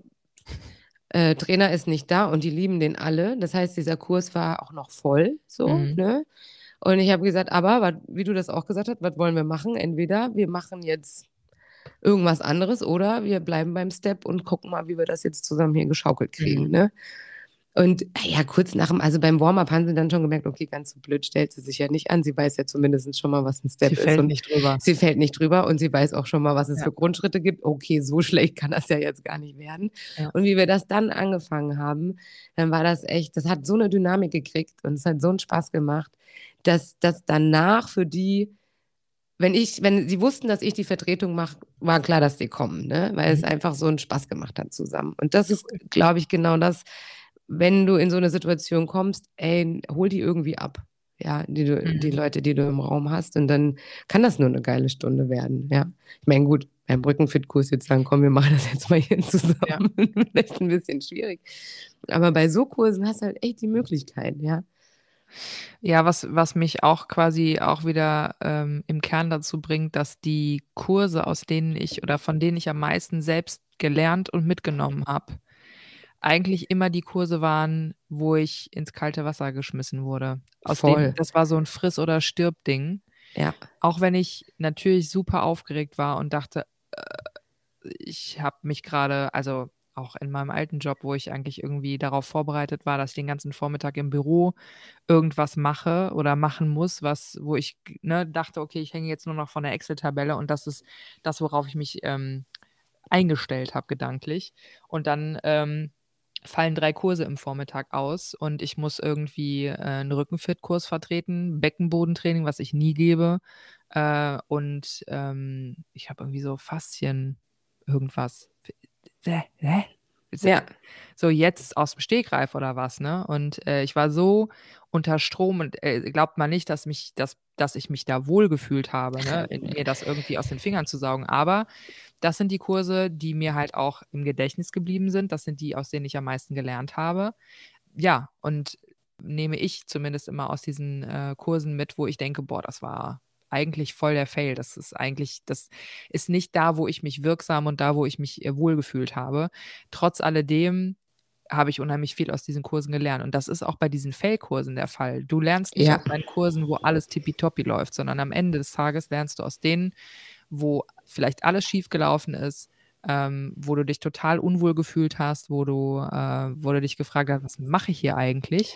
äh, Trainer ist nicht da und die lieben den alle. Das heißt, dieser Kurs war auch noch voll, so, mhm. ne? Und ich habe gesagt, aber, wat, wie du das auch gesagt hast, was wollen wir machen? Entweder wir machen jetzt irgendwas anderes oder wir bleiben beim Step und gucken mal, wie wir das jetzt zusammen hier geschaukelt kriegen, mhm. ne? Und ja, kurz nach dem, also beim Warm-up haben sie dann schon gemerkt, okay, ganz so blöd stellt sie sich ja nicht an. Sie weiß ja zumindest schon mal, was ein Step sie ist. Sie fällt nicht drüber. Sie fällt nicht drüber und sie weiß auch schon mal, was es ja. für Grundschritte gibt. Okay, so schlecht kann das ja jetzt gar nicht werden. Ja. Und wie wir das dann angefangen haben, dann war das echt, das hat so eine Dynamik gekriegt und es hat so einen Spaß gemacht, dass das danach für die, wenn ich, wenn sie wussten, dass ich die Vertretung mache, war klar, dass sie kommen, ne? weil mhm. es einfach so einen Spaß gemacht hat zusammen. Und das ist, glaube ich, genau das, wenn du in so eine Situation kommst, ey, hol die irgendwie ab. Ja, die, du, mhm. die Leute, die du im Raum hast. Und dann kann das nur eine geile Stunde werden. Ja. Ich meine, gut, beim Brückenfit-Kurs jetzt sagen, komm, wir machen das jetzt mal hier zusammen. Ja. Vielleicht ein bisschen schwierig. Aber bei so Kursen hast du halt echt die Möglichkeit, ja. Ja, was, was mich auch quasi auch wieder ähm, im Kern dazu bringt, dass die Kurse, aus denen ich oder von denen ich am meisten selbst gelernt und mitgenommen habe, eigentlich immer die Kurse waren, wo ich ins kalte Wasser geschmissen wurde. Aus Voll. Dem, das war so ein Friss- oder Stirb-Ding. Ja. Auch wenn ich natürlich super aufgeregt war und dachte, äh, ich habe mich gerade, also auch in meinem alten Job, wo ich eigentlich irgendwie darauf vorbereitet war, dass ich den ganzen Vormittag im Büro irgendwas mache oder machen muss, was, wo ich ne, dachte, okay, ich hänge jetzt nur noch von der Excel-Tabelle und das ist das, worauf ich mich ähm, eingestellt habe, gedanklich. Und dann ähm, fallen drei Kurse im Vormittag aus und ich muss irgendwie äh, einen Rückenfit-Kurs vertreten, Beckenbodentraining, was ich nie gebe. Äh, und ähm, ich habe irgendwie so Faszien, irgendwas. Ja. So jetzt aus dem Stegreif oder was, ne? Und äh, ich war so unter Strom und äh, glaubt man nicht, dass mich, dass, dass ich mich da wohlgefühlt habe, ne? mir das irgendwie aus den Fingern zu saugen. Aber das sind die Kurse, die mir halt auch im Gedächtnis geblieben sind. Das sind die, aus denen ich am meisten gelernt habe. Ja, und nehme ich zumindest immer aus diesen äh, Kursen mit, wo ich denke, boah, das war eigentlich voll der Fail. Das ist eigentlich, das ist nicht da, wo ich mich wirksam und da, wo ich mich äh, wohlgefühlt habe. Trotz alledem habe ich unheimlich viel aus diesen Kursen gelernt. Und das ist auch bei diesen Fail-Kursen der Fall. Du lernst nicht ja. aus deinen Kursen, wo alles tippitoppi läuft, sondern am Ende des Tages lernst du aus denen, wo vielleicht alles schiefgelaufen ist, ähm, wo du dich total unwohl gefühlt hast, wo du, äh, wo du dich gefragt hast, was mache ich hier eigentlich?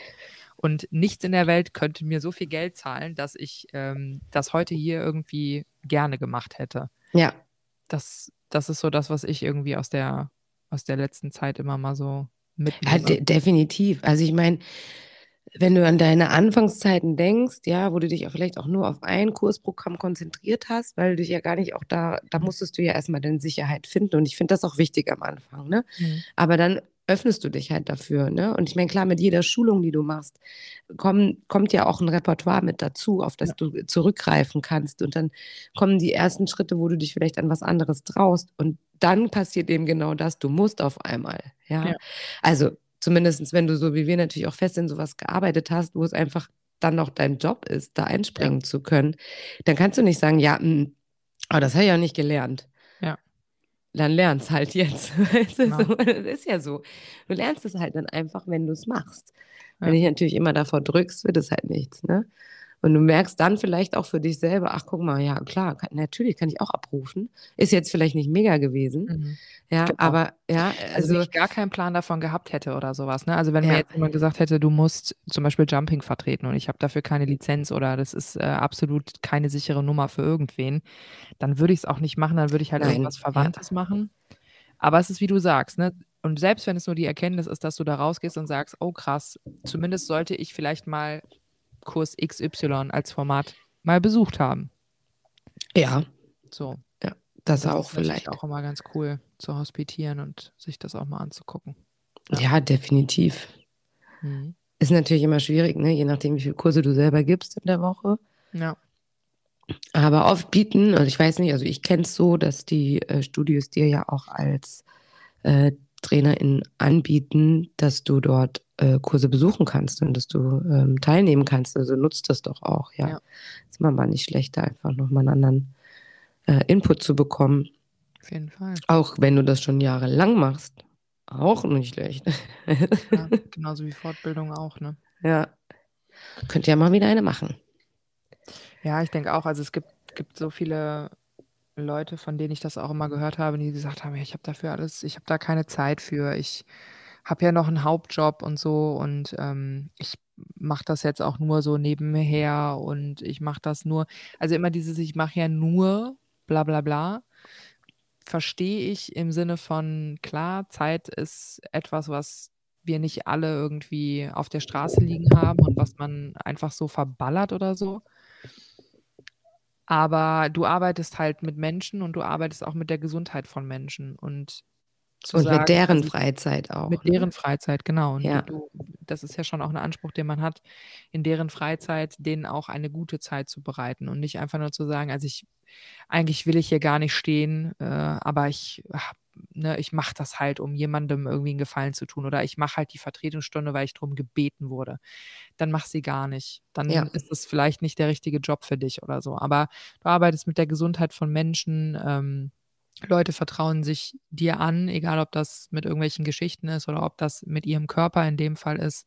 Und nichts in der Welt könnte mir so viel Geld zahlen, dass ich ähm, das heute hier irgendwie gerne gemacht hätte. Ja. Das, das ist so das, was ich irgendwie aus der, aus der letzten Zeit immer mal so mitnehme. Ja, de definitiv. Also ich meine, wenn du an deine Anfangszeiten denkst, ja, wo du dich auch vielleicht auch nur auf ein Kursprogramm konzentriert hast, weil du dich ja gar nicht auch da, da musstest du ja erstmal deine Sicherheit finden. Und ich finde das auch wichtig am Anfang, ne? Mhm. Aber dann öffnest du dich halt dafür, ne? Und ich meine, klar, mit jeder Schulung, die du machst, komm, kommt ja auch ein Repertoire mit dazu, auf das ja. du zurückgreifen kannst. Und dann kommen die ersten Schritte, wo du dich vielleicht an was anderes traust. Und dann passiert eben genau das, du musst auf einmal, ja. ja. Also zumindest wenn du so wie wir natürlich auch fest in sowas gearbeitet hast, wo es einfach dann noch dein Job ist, da einspringen ja. zu können, dann kannst du nicht sagen, ja, mh, hm, aber das habe ich ja nicht gelernt. Ja. Dann lernst halt jetzt. Genau. So, das ist ja so. Du lernst es halt dann einfach, wenn du es machst. Ja. Wenn dich natürlich immer davor drückst, wird es halt nichts. Ne? Und du merkst dann vielleicht auch für dich selber, ach guck mal, ja klar, kann, natürlich kann ich auch abrufen. Ist jetzt vielleicht nicht mega gewesen. Mhm. Ja, genau. aber ja. Also, also wenn ich gar keinen Plan davon gehabt hätte oder sowas. Ne? Also wenn ja. mir jetzt jemand gesagt hätte, du musst zum Beispiel Jumping vertreten und ich habe dafür keine Lizenz oder das ist äh, absolut keine sichere Nummer für irgendwen, dann würde ich es auch nicht machen, dann würde ich halt Nein. irgendwas Verwandtes ja. machen. Aber es ist wie du sagst, ne? Und selbst wenn es nur die Erkenntnis ist, dass du da rausgehst und sagst, oh krass, zumindest sollte ich vielleicht mal Kurs XY als Format mal besucht haben. Ja. So. Ja, das, das auch vielleicht. auch immer ganz cool zu hospitieren und sich das auch mal anzugucken. Ja, ja definitiv. Mhm. Ist natürlich immer schwierig, ne? je nachdem, wie viele Kurse du selber gibst in der Woche. Ja. Aber oft bieten, also ich weiß nicht, also ich kenne es so, dass die äh, Studios dir ja auch als äh, TrainerInnen anbieten, dass du dort äh, Kurse besuchen kannst und dass du ähm, teilnehmen kannst. Also nutzt das doch auch, ja. ja. Ist man mal nicht schlecht, da einfach nochmal einen anderen äh, Input zu bekommen. Auf jeden Fall. Auch wenn du das schon jahrelang machst. Auch nicht schlecht. ja, genauso wie Fortbildung auch, ne? Ja. Könnt ihr ja mal wieder eine machen. Ja, ich denke auch. Also es gibt, gibt so viele Leute, von denen ich das auch immer gehört habe, die gesagt haben, ich habe dafür alles, ich habe da keine Zeit für. Ich habe ja noch einen Hauptjob und so und ähm, ich mache das jetzt auch nur so nebenher und ich mache das nur, also immer dieses, ich mache ja nur bla bla bla, verstehe ich im Sinne von, klar, Zeit ist etwas, was wir nicht alle irgendwie auf der Straße liegen haben und was man einfach so verballert oder so. Aber du arbeitest halt mit Menschen und du arbeitest auch mit der Gesundheit von Menschen. Und und sagen, mit deren Freizeit auch. Mit ne? deren Freizeit, genau. Und ja. du, das ist ja schon auch ein Anspruch, den man hat, in deren Freizeit denen auch eine gute Zeit zu bereiten und nicht einfach nur zu sagen, also ich, eigentlich will ich hier gar nicht stehen, äh, aber ich, ne, ich mache das halt, um jemandem irgendwie einen Gefallen zu tun oder ich mache halt die Vertretungsstunde, weil ich darum gebeten wurde. Dann mach sie gar nicht. Dann ja. ist es vielleicht nicht der richtige Job für dich oder so. Aber du arbeitest mit der Gesundheit von Menschen, ähm, Leute vertrauen sich dir an, egal ob das mit irgendwelchen Geschichten ist oder ob das mit ihrem Körper in dem Fall ist.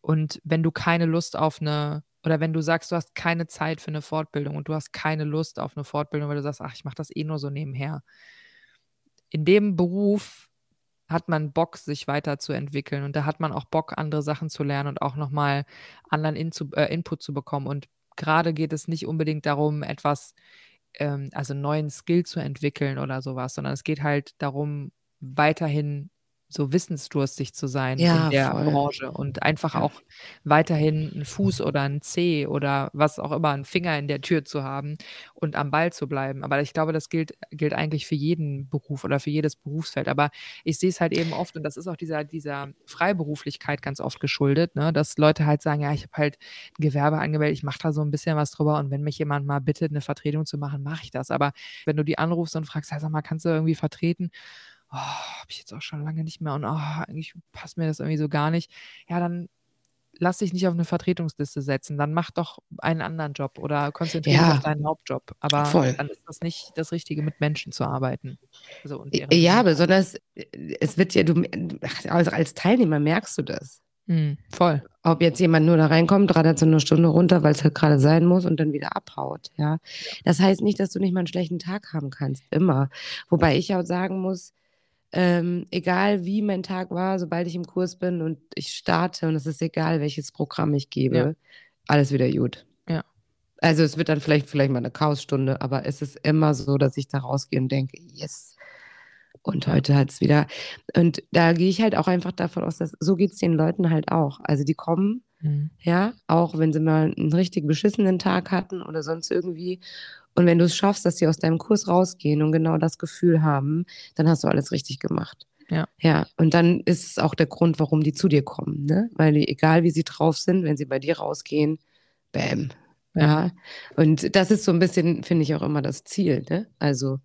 Und wenn du keine Lust auf eine, oder wenn du sagst, du hast keine Zeit für eine Fortbildung und du hast keine Lust auf eine Fortbildung, weil du sagst, ach, ich mache das eh nur so nebenher. In dem Beruf hat man Bock, sich weiterzuentwickeln und da hat man auch Bock, andere Sachen zu lernen und auch nochmal anderen In zu, äh, Input zu bekommen. Und gerade geht es nicht unbedingt darum, etwas ähm, also neuen Skill zu entwickeln oder sowas, sondern es geht halt darum, weiterhin so wissensdurstig zu sein ja, in der voll. Branche und einfach ja. auch weiterhin einen Fuß oder einen Zeh oder was auch immer, einen Finger in der Tür zu haben und am Ball zu bleiben. Aber ich glaube, das gilt, gilt eigentlich für jeden Beruf oder für jedes Berufsfeld. Aber ich sehe es halt eben oft und das ist auch dieser, dieser Freiberuflichkeit ganz oft geschuldet, ne? dass Leute halt sagen, ja, ich habe halt ein Gewerbe angemeldet, ich mache da so ein bisschen was drüber und wenn mich jemand mal bittet, eine Vertretung zu machen, mache ich das. Aber wenn du die anrufst und fragst, sag mal, kannst du irgendwie vertreten? Oh, habe ich jetzt auch schon lange nicht mehr und oh, eigentlich passt mir das irgendwie so gar nicht. Ja, dann lass dich nicht auf eine Vertretungsliste setzen, dann mach doch einen anderen Job oder konzentriere dich Ja, auf deinen Hauptjob. Aber voll. dann ist das nicht das Richtige, mit Menschen zu arbeiten. Also und Ja, besonders, äh, es wird ja, du, also als Teilnehmer merkst du das. Mhm, voll. Ob jetzt jemand nur da reinkommt, radert so eine Stunde runter, weil es halt gerade sein muss und dann wieder abhaut. Ja. Das heißt nicht, dass du nicht mal einen schlechten Tag haben kannst, immer. Wobei ich auch sagen muss, ähm, egal wie mein Tag war, sobald ich im Kurs bin und ich starte, und es ist egal, welches Programm ich gebe, ja. alles wieder gut. Ja. Also es wird dann vielleicht, vielleicht mal eine Chaosstunde, aber es ist immer so, dass ich da rausgehe und denke, yes. Und heute hat es wieder. Und da gehe ich halt auch einfach davon aus, dass so geht es den Leuten halt auch. Also die kommen, mhm. ja, auch wenn sie mal einen richtig beschissenen Tag hatten oder sonst irgendwie und wenn du es schaffst, dass sie aus deinem Kurs rausgehen und genau das Gefühl haben, dann hast du alles richtig gemacht. Ja. Ja. Und dann ist es auch der Grund, warum die zu dir kommen, ne? Weil die, egal wie sie drauf sind, wenn sie bei dir rausgehen, bam. Ja. ja. Und das ist so ein bisschen, finde ich, auch immer das Ziel, ne? Also,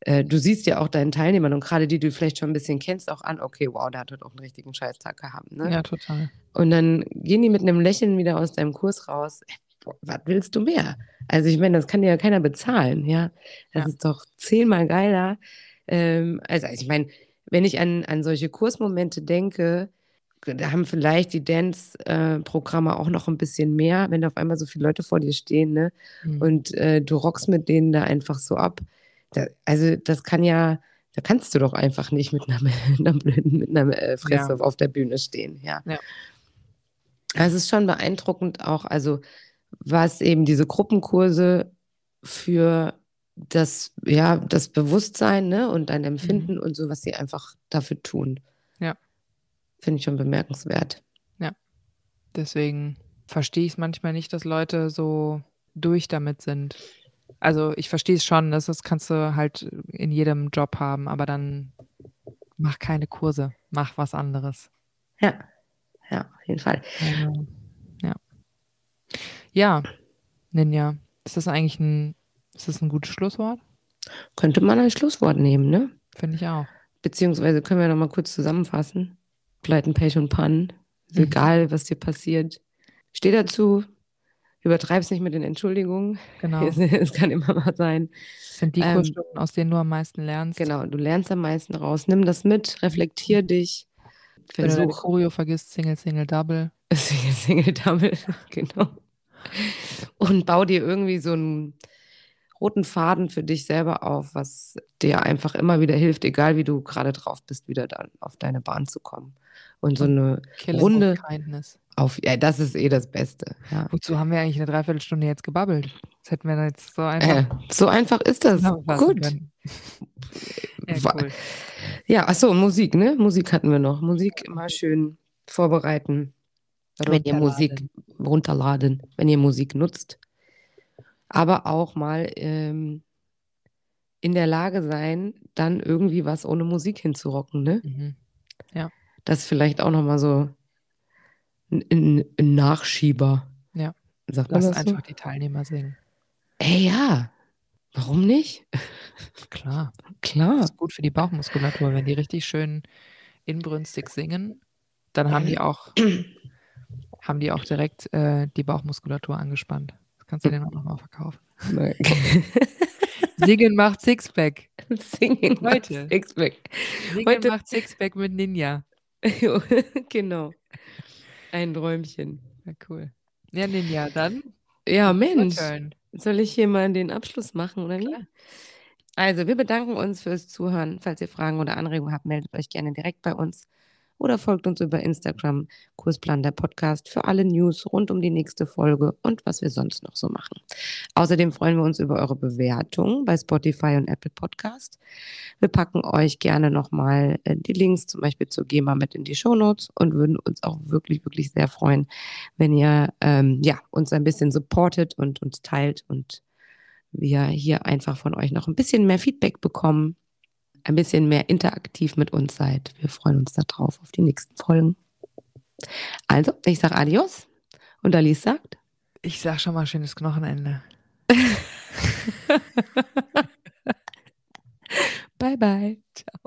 äh, du siehst ja auch deinen Teilnehmern und gerade die, die du vielleicht schon ein bisschen kennst, auch an, okay, wow, der hat heute auch einen richtigen Scheißtag gehabt. Ne? Ja, total. Und dann gehen die mit einem Lächeln wieder aus deinem Kurs raus. Was willst du mehr? Also ich meine, das kann dir ja keiner bezahlen, ja. Das Ja. ist doch zehnmal geiler. Ähm, also, also ich meine, wenn ich an, an solche Kursmomente denke, da haben vielleicht die Dance-Programme auch noch ein bisschen mehr, wenn da auf einmal so viele Leute vor dir stehen, ne? Mhm. Und äh, du rockst mit denen da einfach so ab. Da, also das kann ja, da kannst du doch einfach nicht mit einer, mit einer blöden, mit einer äh, Fresse Ja. auf der Bühne stehen, ja. Ja. Also es ist schon beeindruckend auch, also was eben diese Gruppenkurse für das, ja, das Bewusstsein, ne, und dein Empfinden und so, was sie einfach dafür tun. Ja. Finde ich schon bemerkenswert. Deswegen verstehe ich es manchmal nicht, dass Leute so durch damit sind. Also ich verstehe es schon, das ist, kannst du halt in jedem Job haben, aber dann mach keine Kurse, mach was anderes. Ja, ja, auf jeden Fall. Also, ja. Ja, Ninja, ist das eigentlich ein, ist das ein gutes Schlusswort? Könnte man als Schlusswort nehmen, ne? Finde ich auch. Beziehungsweise können wir noch mal kurz zusammenfassen. Pleiten, Pech und Pannen. Mhm. egal, was dir passiert. Steh dazu. Übertreib's nicht mit den Entschuldigungen. Genau. Es, kann immer mal sein. Das sind die Ähm, Kursstunden, aus denen du am meisten lernst. Genau, du lernst am meisten raus. Nimm das mit, reflektier dich. Wenn du Versuch. Choreo vergisst, Single, Single, Double. Single, Single, Double. genau. Und bau dir irgendwie so einen roten Faden für dich selber auf, was dir einfach immer wieder hilft, egal wie du gerade drauf bist, wieder dann auf deine Bahn zu kommen. Und so eine Killing Runde auf, ja, das ist eh das Beste. Ja. Wozu haben wir eigentlich eine Dreiviertelstunde jetzt gebabbelt? Das hätten wir jetzt so einfach Äh, so einfach ist das. Gut. Ja, cool. Ja, ach so, Musik, ne? Musik hatten wir noch. Musik immer schön vorbereiten. Wenn ihr Musik runterladen, wenn ihr Musik nutzt. Aber auch mal ähm, in der Lage sein, dann irgendwie was ohne Musik hinzurocken, ne? Mhm. Das ist vielleicht auch nochmal so ein, ein, Nachschieber. Ja. Sagt Lass das so? einfach die Teilnehmer singen. Ey, ja. Warum nicht? Klar. Das Klar. ist gut für die Bauchmuskulatur. Wenn die richtig schön inbrünstig singen, dann haben die auch, haben die auch direkt äh, die Bauchmuskulatur angespannt. Das kannst du denen auch nochmal verkaufen. Singen macht Sixpack. Singen Heute. Sixpack. Singen Heute- macht Sixpack mit Ninja. genau. Ein Träumchen. Ja, cool. Ja, Ninja, dann. Ja, Mensch. Soll ich hier mal den Abschluss machen oder? Klar. Also, wir bedanken uns fürs Zuhören. Falls ihr Fragen oder Anregungen habt, meldet euch gerne direkt bei uns oder folgt uns über Instagram, Kursplan der Podcast, für alle News rund um die nächste Folge und was wir sonst noch so machen. Außerdem freuen wir uns über eure Bewertung bei Spotify und Apple Podcast. Wir packen euch gerne nochmal äh, die Links zum Beispiel zur GEMA mit in die Shownotes und würden uns auch wirklich, wirklich sehr freuen, wenn ihr ähm, ja, uns ein bisschen supportet und uns teilt und wir hier einfach von euch noch ein bisschen mehr Feedback bekommen, ein bisschen mehr interaktiv mit uns seid. Wir freuen uns darauf auf die nächsten Folgen. Also, ich sage Adios und Alice sagt Ich sag schon mal schönes Knochenende. Bye bye. Ciao.